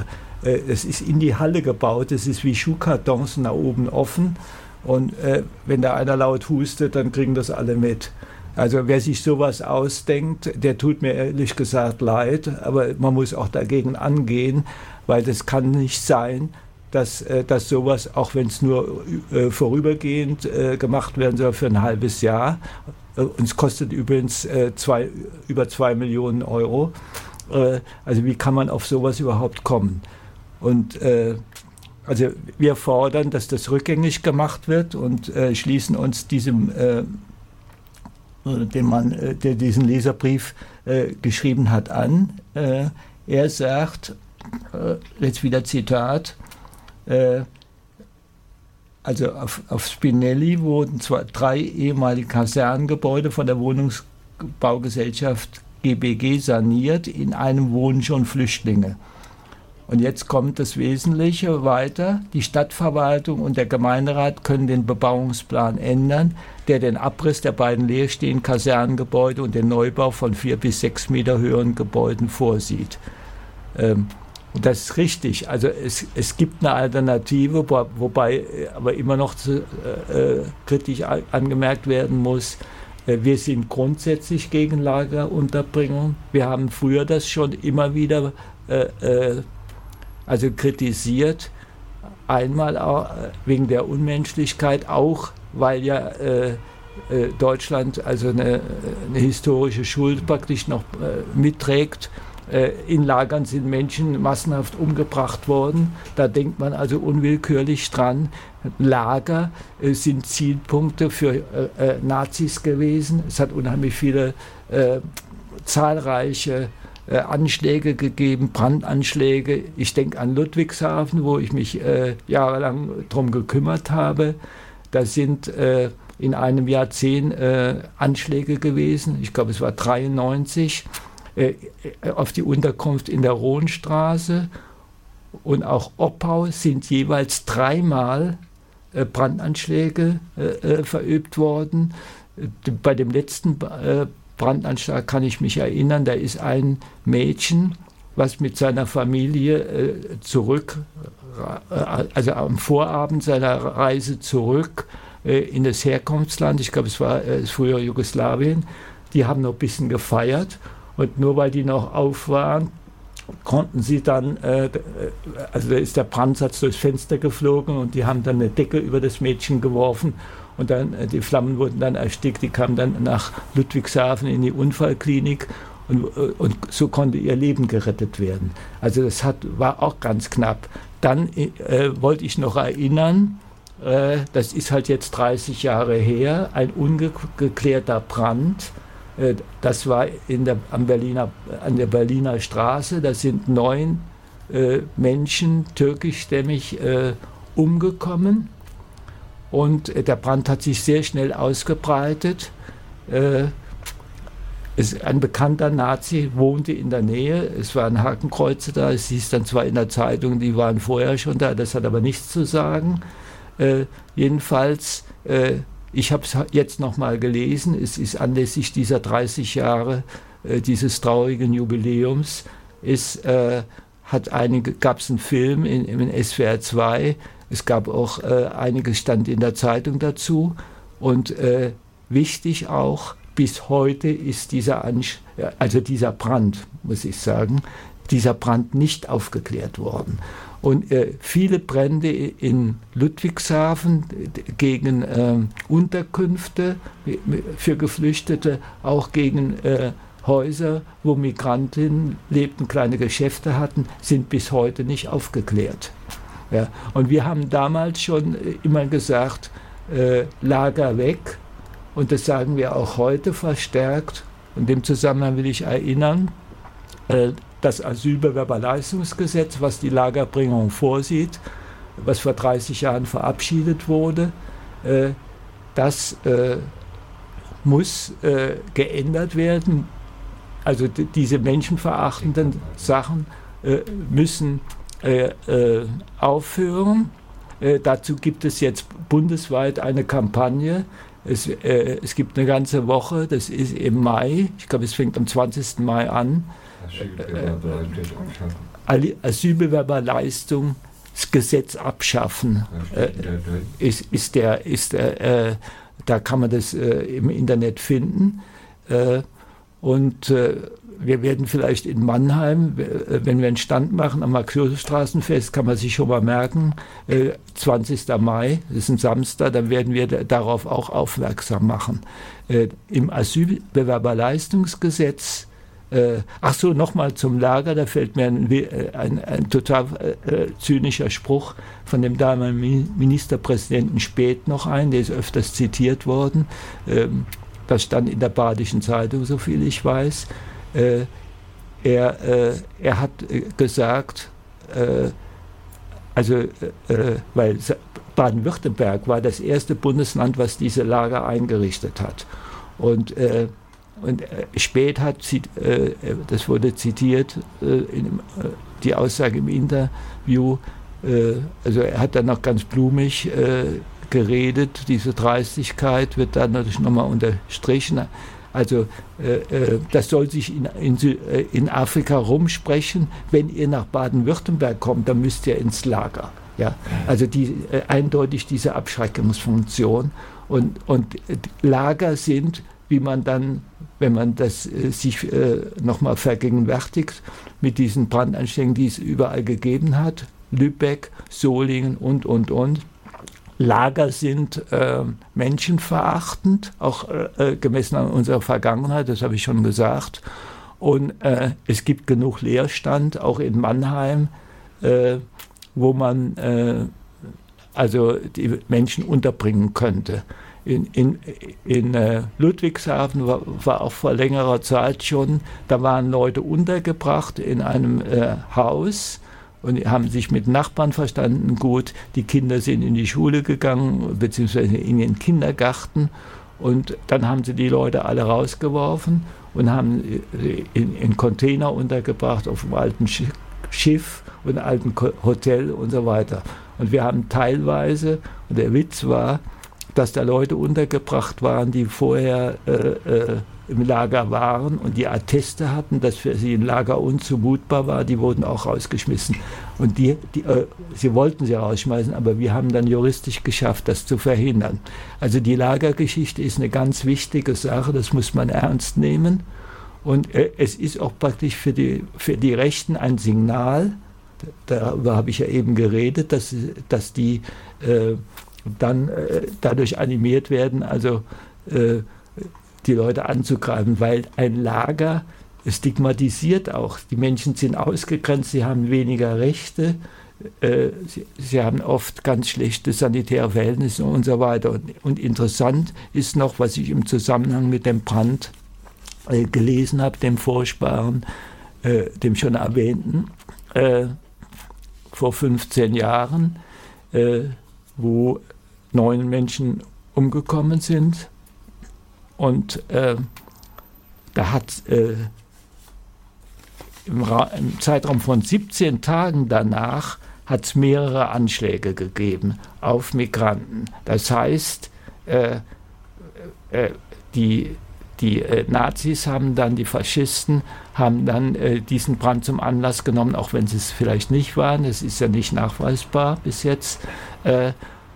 es ist in die Halle gebaut, es ist wie Schuhkartons nach oben offen und äh, wenn da einer laut hustet, dann kriegen das alle mit. Also wer sich sowas ausdenkt, der tut mir ehrlich gesagt leid, aber man muss auch dagegen angehen, weil das kann nicht sein, dass, äh, dass sowas, auch wenn es nur äh, vorübergehend äh, gemacht werden soll für ein halbes Jahr, äh, uns kostet übrigens äh, zwei, über zwei Millionen Euro. Äh, also wie kann man auf sowas überhaupt kommen? Und also wir fordern, dass das rückgängig gemacht wird und äh, schließen uns diesem, äh, dem Mann, äh, der diesen Leserbrief äh, geschrieben hat, an. Äh, er sagt, äh, jetzt wieder Zitat, also auf, auf Spinelli wurden zwei, drei ehemalige Kasernengebäude von der Wohnungsbaugesellschaft GBG saniert, in einem wohnen schon Flüchtlinge. Und jetzt kommt das Wesentliche weiter. Die Stadtverwaltung und der Gemeinderat können den Bebauungsplan ändern, der den Abriss der beiden leerstehenden Kasernengebäude und den Neubau von vier bis sechs Meter höheren Gebäuden vorsieht. Ähm, und das ist richtig. Also es, es gibt eine Alternative, wobei aber immer noch zu, äh, äh kritisch angemerkt werden muss, äh, wir sind grundsätzlich gegen Lagerunterbringung. Wir haben früher das schon immer wieder äh, äh also kritisiert. Einmal auch äh, wegen der Unmenschlichkeit, auch weil ja äh, äh, Deutschland also eine, eine, historische Schuld praktisch noch äh, mitträgt. Äh, in Lagern sind Menschen massenhaft umgebracht worden. Da denkt man also unwillkürlich dran. Lager sind Zielpunkte für Nazis gewesen. Es hat unheimlich viele zahlreiche äh, Anschläge gegeben, Brandanschläge. Ich denke an Ludwigshafen, wo ich mich äh, jahrelang darum gekümmert habe. Da sind äh, in einem Jahr zehn äh, Anschläge gewesen. Ich glaube, es war 93 äh, auf die Unterkunft in der Rohnstraße. Und auch Oppau sind jeweils dreimal Brandanschläge verübt worden. Bei dem letzten Brandanschlag kann ich mich erinnern, da ist ein Mädchen, was mit seiner Familie äh, zurück, äh, also am Vorabend seiner Reise zurück äh, in das Herkunftsland, ich glaube es war äh, früher Jugoslawien, die haben noch ein bisschen gefeiert und nur weil die noch auf waren, konnten sie dann, äh, also da ist der Brandsatz durchs Fenster geflogen und die haben dann eine Decke über das Mädchen geworfen und dann äh, die Flammen wurden dann erstickt, die kamen dann nach Ludwigshafen in die Unfallklinik und, äh, und so konnte ihr Leben gerettet werden. Also das hat, war auch ganz knapp. Dann äh, wollte ich noch erinnern, äh, das ist halt jetzt 30 Jahre her, ein ungeklärter Brand. Äh, das war in der, am Berliner, an der Berliner Straße. Da sind neun Menschen türkischstämmig umgekommen und äh, der Brand hat sich sehr schnell ausgebreitet. Äh, ein bekannter Nazi wohnte in der Nähe. Es waren Hakenkreuze da. Es hieß dann zwar in der Zeitung, die waren vorher schon da. Das hat aber nichts zu sagen. Äh, jedenfalls, ich habe es jetzt nochmal gelesen. Es ist anlässlich dieser 30 Jahre dieses traurigen Jubiläums. Es äh, gab es einen Film in, in SWR 2 es gab auch äh, einiges stand in der Zeitung dazu. Und äh, wichtig auch, bis heute ist dieser, Ansch also dieser Brand, muss ich sagen, dieser Brand nicht aufgeklärt worden. Und äh, viele Brände in Ludwigshafen gegen äh, Unterkünfte für Geflüchtete, auch gegen äh, Häuser, wo Migrantinnen lebten, kleine Geschäfte hatten, sind bis heute nicht aufgeklärt. Ja. Und wir haben damals schon äh, immer gesagt, äh, Lager weg. Und das sagen wir auch heute verstärkt. In dem Zusammenhang will ich erinnern, äh, das Asylbewerberleistungsgesetz, was die Lagerbringung vorsieht, was vor 30 Jahren verabschiedet wurde, äh, das äh, muss äh, geändert werden. Also diese menschenverachtenden Sachen müssen äh, äh, aufhören. Äh, dazu gibt es jetzt bundesweit eine Kampagne. Es, äh, es, gibt eine ganze Woche, das ist im Mai, ich glaube, es fängt am 20. Mai an. Asylbewerberleistung, das Gesetz abschaffen, äh, ist, ist der, ist der, da kann man das im Internet finden. und wir werden vielleicht in Mannheim, äh, wenn wir einen Stand machen am Max-Josef-Straßenfest, kann man sich schon mal merken, 20. Äh, Mai, das ist ein Samstag, dann werden wir darauf auch aufmerksam machen. Äh, Im Asylbewerberleistungsgesetz ach so, nochmal zum Lager, da fällt mir ein, ein, ein total zynischer Spruch von dem damaligen Ministerpräsidenten Speth noch ein, der ist öfters zitiert worden. Ähm, das stand in der Badischen Zeitung, so viel ich weiß. Äh, er, äh, er hat äh, gesagt, äh, also, weil Baden-Württemberg war das erste Bundesland, was diese Lager eingerichtet hat. Und und äh, spät hat, äh, das wurde zitiert, äh, in, äh, die Aussage im Interview, äh, also er hat dann noch ganz blumig äh, geredet, diese Dreistigkeit wird dann natürlich nochmal unterstrichen. Also das soll sich in, in, in Afrika rumsprechen. Wenn ihr nach Baden-Württemberg kommt, dann müsst ihr ins Lager. Ja? Also die, eindeutig diese Abschreckungsfunktion. Und, und Lager sind wie man dann, wenn man das äh, sich äh, nochmal vergegenwärtigt, mit diesen Brandanschlägen, die es überall gegeben hat, Lübeck, Solingen und, und, und, Lager sind äh, menschenverachtend, auch äh, gemessen an unserer Vergangenheit, das habe ich schon gesagt. Und äh, es gibt genug Leerstand, auch in Mannheim, äh, wo man äh, also die Menschen unterbringen könnte in, in, in äh, Ludwigshafen war, war, auch vor längerer Zeit schon, da waren Leute untergebracht in einem Haus und haben sich mit Nachbarn verstanden gut. Die Kinder sind in die Schule gegangen, beziehungsweise in den Kindergarten und dann haben sie die Leute alle rausgeworfen und haben äh, in, in Container untergebracht auf einem alten Schiff und alten Hotel und so weiter. Und wir haben teilweise, und der Witz war, dass da Leute untergebracht waren, die vorher äh, äh, im Lager waren und die Atteste hatten, dass für sie ein Lager unzumutbar war, die wurden auch rausgeschmissen. Und die, die äh, sie wollten sie rausschmeißen, aber wir haben dann juristisch geschafft, das zu verhindern. Also die Lagergeschichte ist eine ganz wichtige Sache, das muss man ernst nehmen. Und äh, es ist auch praktisch für die, für die Rechten ein Signal, darüber habe ich ja eben geredet, dass, dass die äh, dann äh, dadurch animiert werden, also äh, die Leute anzugreifen, weil ein Lager stigmatisiert auch. Die Menschen sind ausgegrenzt, sie haben weniger Rechte, äh, sie, sie, haben oft ganz schlechte sanitäre Verhältnisse und so weiter. Und, und interessant ist noch, was ich im Zusammenhang mit dem Brand äh, gelesen habe, dem Vorsparen, äh, dem schon erwähnten, äh, vor 15 Jahren, wo neun Menschen umgekommen sind. Und äh, da hat äh, im, im, Zeitraum von 17 Tagen danach hat es mehrere Anschläge gegeben auf Migranten. Das heißt, äh, äh die, die äh, Nazis haben dann, die Faschisten haben dann äh, diesen Brand zum Anlass genommen, auch wenn sie es vielleicht nicht waren, es ist ja nicht nachweisbar bis jetzt,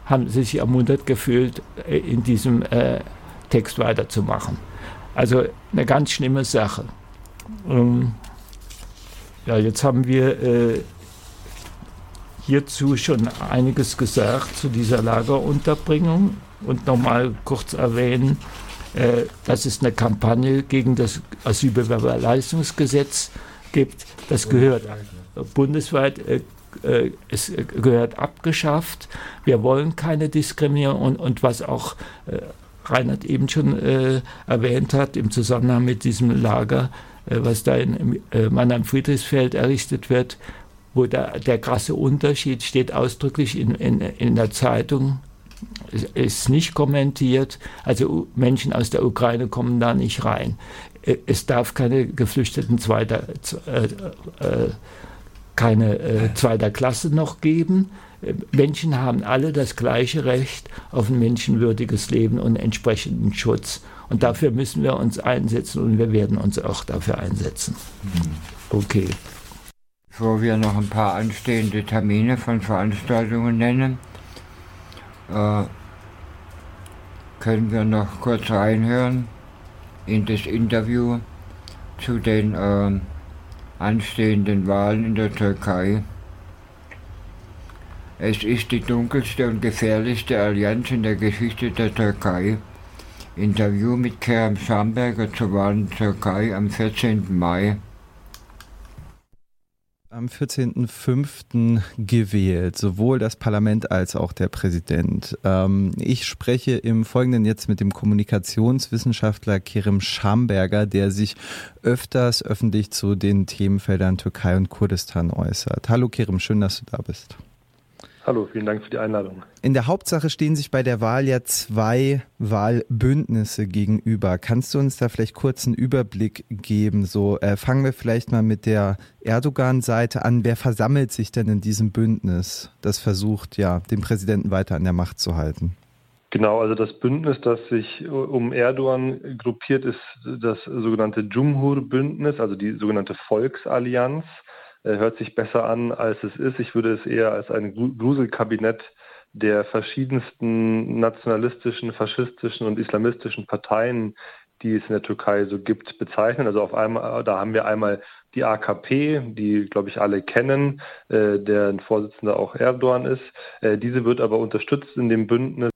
haben sich ermuntert gefühlt, äh, in diesem äh, Text weiterzumachen. Also eine ganz schlimme Sache. Ähm, ja, jetzt haben wir äh, hierzu schon einiges gesagt zu dieser Lagerunterbringung und nochmal kurz erwähnen, äh, dass es eine Kampagne gegen das Asylbewerberleistungsgesetz gibt. Das gehört bundesweit, äh, äh, es gehört abgeschafft. Wir wollen keine Diskriminierung und, und was auch äh, Reinhard eben schon äh, erwähnt hat im Zusammenhang mit diesem Lager, äh, was da in äh, Mannheim-Friedrichsfeld errichtet wird, wo da, der krasse Unterschied steht ausdrücklich in, in, in der Zeitung, ist nicht kommentiert. Also Menschen aus der Ukraine kommen da nicht rein. Äh, es darf keine Geflüchteten zweiter, äh, äh, keine äh, zweiter Klasse noch geben. Menschen haben alle das gleiche Recht auf ein menschenwürdiges Leben und entsprechenden Schutz. Und dafür müssen wir uns einsetzen und wir werden uns auch dafür einsetzen. Mhm. Okay. Bevor wir noch ein paar anstehende Termine von Veranstaltungen nennen, äh, können wir noch kurz reinhören in das Interview zu den äh, anstehenden Wahlen in der Türkei. Es ist die dunkelste und gefährlichste Allianz in der Geschichte der Türkei, Interview mit Kerem Schamberger zur Wahl in Türkei am 14. Mai am 14.05. gewählt, sowohl das Parlament als auch der Präsident. Ähm, ich spreche im Folgenden jetzt mit dem Kommunikationswissenschaftler Kerem Schamberger, der sich öfters öffentlich zu den Themenfeldern Türkei und Kurdistan äußert. Hallo Kerem, schön, dass du da bist. Hallo, vielen Dank für die Einladung. In der Hauptsache stehen sich bei der Wahl ja zwei Wahlbündnisse gegenüber. Kannst du uns da vielleicht kurz einen Überblick geben? So äh, fangen wir vielleicht mal mit der Erdogan-Seite an. Wer versammelt sich denn in diesem Bündnis, das versucht, ja, den Präsidenten weiter an der Macht zu halten? Genau, also das Bündnis, das sich um Erdogan gruppiert, ist das sogenannte Jumhur-Bündnis, also die sogenannte Volksallianz. Äh, hört sich besser an, als es ist. Ich würde es eher als ein Gruselkabinett der verschiedensten nationalistischen, faschistischen und islamistischen Parteien, die es in der Türkei so gibt, bezeichnen. Also auf einmal, da haben wir einmal die AKP, die, glaube ich, alle kennen, äh, deren Vorsitzender auch Erdogan ist. Äh, diese wird aber unterstützt in dem Bündnis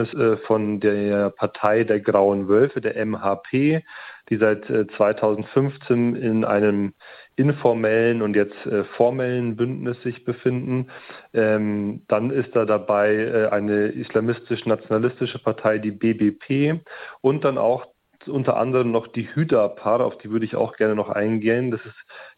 äh, von der Partei der Grauen Wölfe, der MHP, die seit 2015 in einem informellen und jetzt äh, formellen Bündnis sich befinden. Ähm, dann ist da dabei äh, eine islamistisch-nationalistische Partei, die BBP, und dann auch unter anderem noch die Hüdapar, auf die würde ich auch gerne noch eingehen. Das ist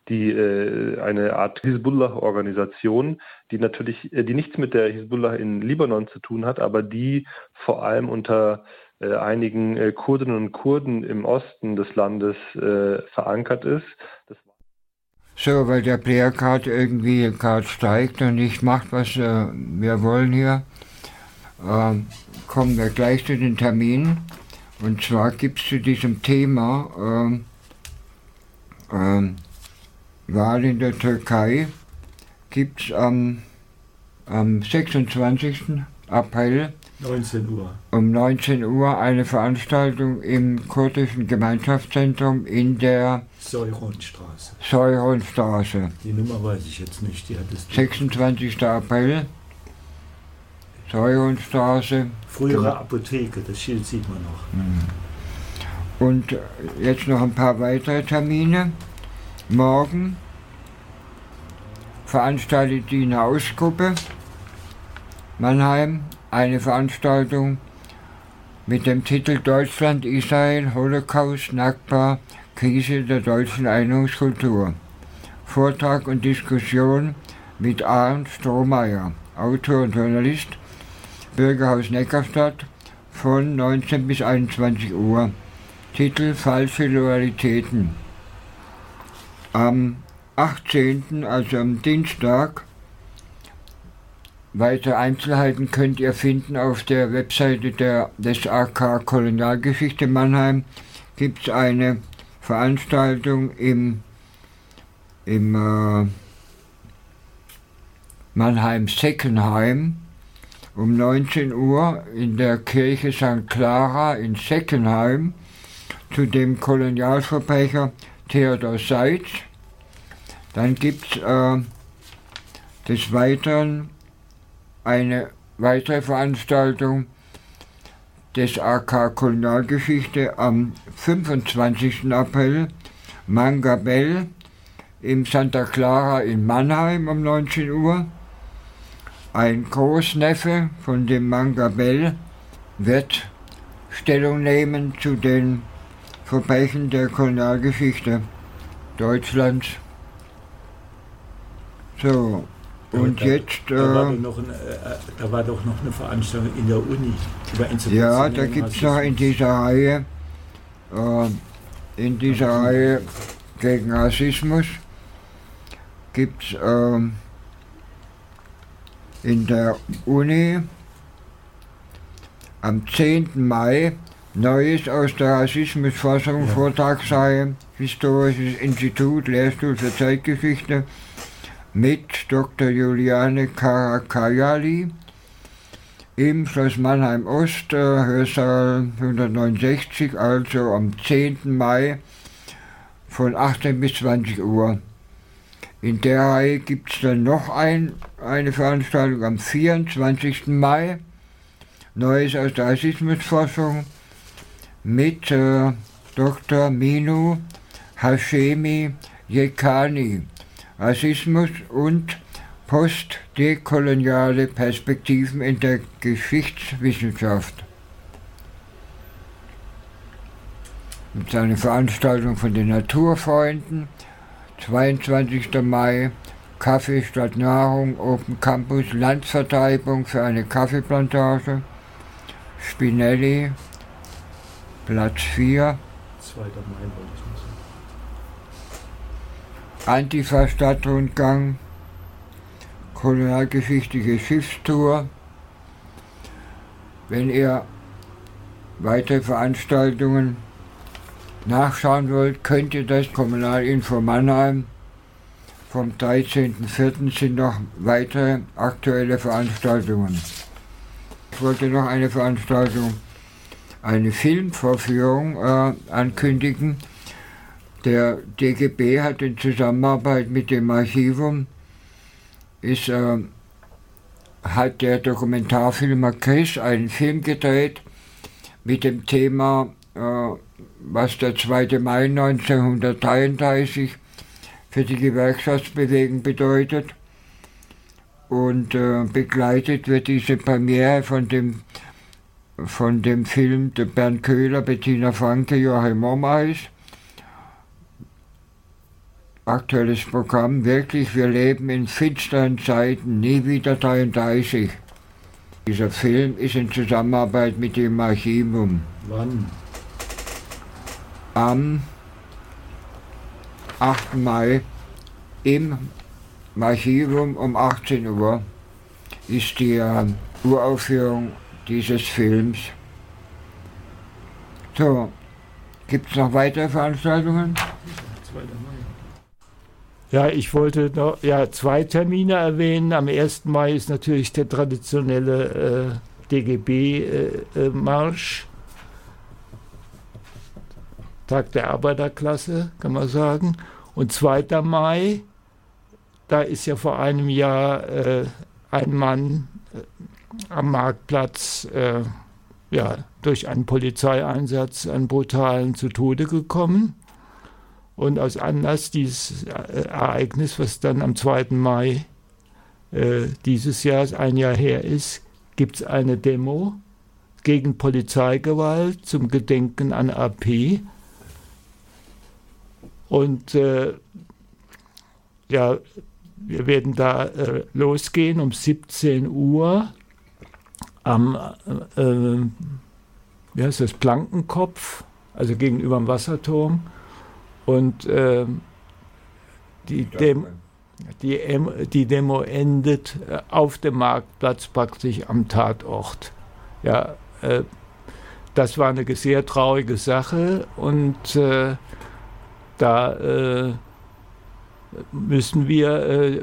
die äh, eine Art Hisbollah-Organisation, die natürlich, äh, die nichts mit der Hisbollah in Libanon zu tun hat, aber die vor allem unter äh, einigen äh, Kurdinnen und Kurden im Osten des Landes äh, verankert ist. Das so, weil der Player Card irgendwie gerade steigt und nicht macht, was äh, wir wollen hier, äh, kommen wir gleich zu den Terminen. Und zwar gibt es zu diesem Thema äh, äh, Wahl in der Türkei, gibt es am, am 26. April 19 Uhr. Um 19 Uhr eine Veranstaltung im kurdischen Gemeinschaftszentrum in der Säuronstraße. Säuronstraße. Die Nummer weiß ich jetzt nicht. Die hat es 26. April. Säuronstraße. Frühere Apotheke, das Schild sieht man noch. Mhm. Und jetzt noch ein paar weitere Termine. Morgen veranstaltet die Hausgruppe Mannheim eine Veranstaltung mit dem Titel Deutschland, Israel, Holocaust, Nakba, Krise der deutschen Einungskultur. Vortrag und Diskussion mit Arndt Strohmeier, Autor und Journalist, Bürgerhaus Neckarstadt von 19 bis 21 Uhr. Titel Falsche Loyalitäten. Am 18., also am Dienstag, Weitere Einzelheiten könnt ihr finden auf der Webseite der, des AK Kolonialgeschichte Mannheim. Gibt es eine Veranstaltung im, im äh, Mannheim Seckenheim um 19 Uhr in der Kirche St. Clara in Seckenheim zu dem Kolonialverbrecher Theodor Seitz. Dann gibt es äh, des Weiteren eine weitere Veranstaltung des AK Kolonialgeschichte am 25. April, Mangabell im Santa Clara in Mannheim um 19 Uhr. Ein Großneffe von dem Mangabell wird Stellung nehmen zu den Verbrechen der Kolonialgeschichte Deutschlands. So, und da, jetzt. Da, war äh, ein, äh, da, war doch noch eine Veranstaltung in der Uni über Ja, da gibt es noch in dieser Reihe, äh, in dieser Reihe gegen Rassismus, gibt es äh, in der Uni am 10. Mai Neues aus der Rassismusforschung, ja. Vortragsreihe, Historisches Institut, Lehrstuhl für Zeitgeschichte mit Dr. Juliane Karakayali Schloss Mannheim Ost, Hörsaal 169, also am 10. Mai von 18 bis 20 Uhr. In der Reihe gibt es dann noch ein, eine Veranstaltung am 24. Mai, Neues aus der Rassismusforschung, mit äh, Dr. Minu Hashemi Yekani, Rassismus und postdekoloniale Perspektiven in der Geschichtswissenschaft. Mit seiner Veranstaltung von den Naturfreunden, 22. Mai, Kaffee statt Nahrung, Open Campus, Landvertreibung für eine Kaffeeplantage, Spinelli, Platz 4. 2. Mai wollte ich. Antifa-Stadtrundgang, kolonialgeschichtliche Schiffstour. Wenn ihr weitere Veranstaltungen nachschauen wollt, könnt ihr das Kommunalinfo Mannheim. Vom 13.04. sind noch weitere aktuelle Veranstaltungen. Ich wollte noch eine Veranstaltung, eine Filmvorführung äh, ankündigen. Der DGB hat in Zusammenarbeit mit dem Archivum ist, äh, hat der Dokumentarfilmer Chris einen Film gedreht mit dem Thema, äh, was der 2. Mai 1933 für die Gewerkschaftsbewegung bedeutet. Und äh, begleitet wird diese Premiere von dem, von dem Film der Bernd Köhler, Bettina Franke, Joachim Mommeis aktuelles Programm. Wirklich, wir leben in finsteren Zeiten, nie wieder 33. Dieser Film ist in Zusammenarbeit mit dem Archivum. Wann? Am 8. Mai im Archivum um 18 Uhr ist die äh, Uraufführung dieses Films. So, gibt es noch weitere Veranstaltungen? 2. Mai. Ja, ich wollte noch ja, zwei Termine erwähnen. Am 1. Mai ist natürlich der traditionelle äh, DGB-Marsch. Äh, äh, Tag der Arbeiterklasse, kann man sagen. Und 2. Mai, da ist ja vor einem Jahr äh, ein Mann äh, am Marktplatz äh, ja, durch einen Polizeieinsatz, einen brutalen, zu Tode gekommen. Und aus Anlass dieses äh, Ereignis, was dann am 2. Mai äh, dieses Jahres, ein Jahr her ist, gibt es eine Demo gegen Polizeigewalt zum Gedenken an AP. Und äh, ja, wir werden da äh, losgehen um 17 Uhr am äh, äh, wie heißt das, Plankenkopf, also gegenüber dem Wasserturm. Und äh, die, Dem, die, die, Demo endet äh, auf dem Marktplatz praktisch am Tatort. Ja, äh, das war eine sehr traurige Sache und äh, da äh, müssen wir äh,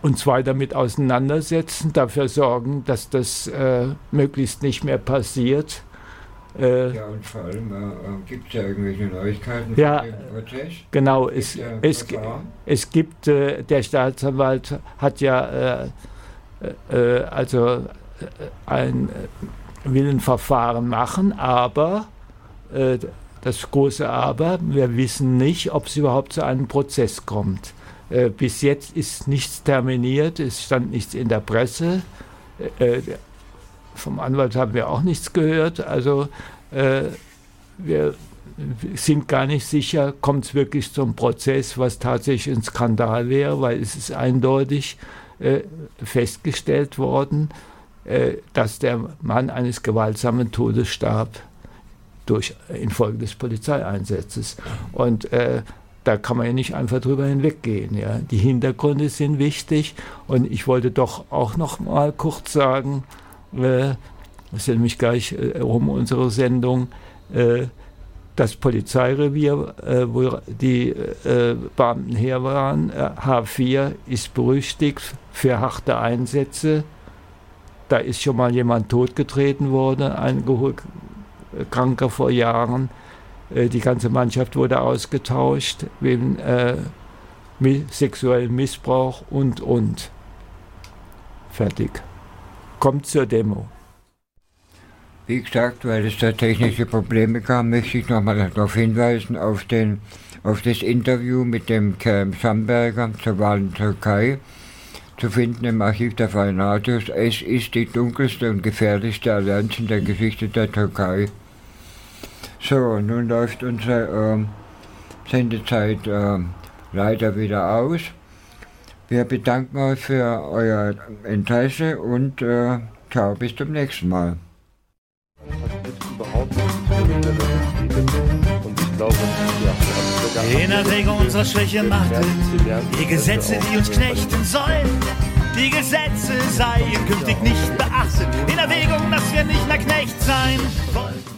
uns weiter damit auseinandersetzen, dafür sorgen, dass das möglichst nicht mehr passiert äh, ja, und vor allem äh, äh gibt es ja irgendwelche Neuigkeiten ja, von dem Prozess? Genau, es, es, es gibt, äh, der Staatsanwalt hat ja äh, also ein will ein Verfahren machen, aber das große Aber, wir wissen nicht, ob es überhaupt zu einem Prozess kommt. bis jetzt ist nichts terminiert, es stand nichts in der Presse vom Anwalt haben wir auch nichts gehört. Also äh, wir sind gar nicht sicher, kommt es wirklich zum Prozess, was tatsächlich ein Skandal wäre, weil es ist eindeutig äh, festgestellt worden, äh, dass der Mann eines gewaltsamen Todes starb durch infolge des Polizeieinsatzes. Und äh, da kann man ja nicht einfach drüber hinweggehen. Ja. Die Hintergründe sind wichtig und ich wollte doch auch noch mal kurz sagen, das ist ja nämlich gleich äh, um unsere Sendung, äh, das Polizeirevier, äh, wo die äh, Beamten her waren, H4, äh, ist berüchtigt für harte Einsätze. Da ist schon mal jemand totgetreten worden, ein Kranker vor Jahren. Äh, die ganze Mannschaft wurde ausgetauscht wegen sexuellem Missbrauch und, und. Fertig kommt zur Demo. Wie gesagt, weil es da technische Probleme gab, möchte ich nochmal darauf hinweisen, auf, den, auf das Interview mit dem Kerem Schamberger zur Wahl in Türkei, zu finden im Archiv der Freien Radios. Es ist die dunkelste und gefährlichste Allianz in der Geschichte der Türkei. So, nun läuft unsere äh, Sendezeit äh, leider wieder aus. Wir bedanken euch für euer Interesse und äh, ciao, bis zum nächsten Mal. In Erwägung unserer Schwäche macht die Gesetze, die uns knechten sollen. Die Gesetze seien künftig nicht beachtet. In Erwägung, dass wir nicht mehr Knecht sein wollen.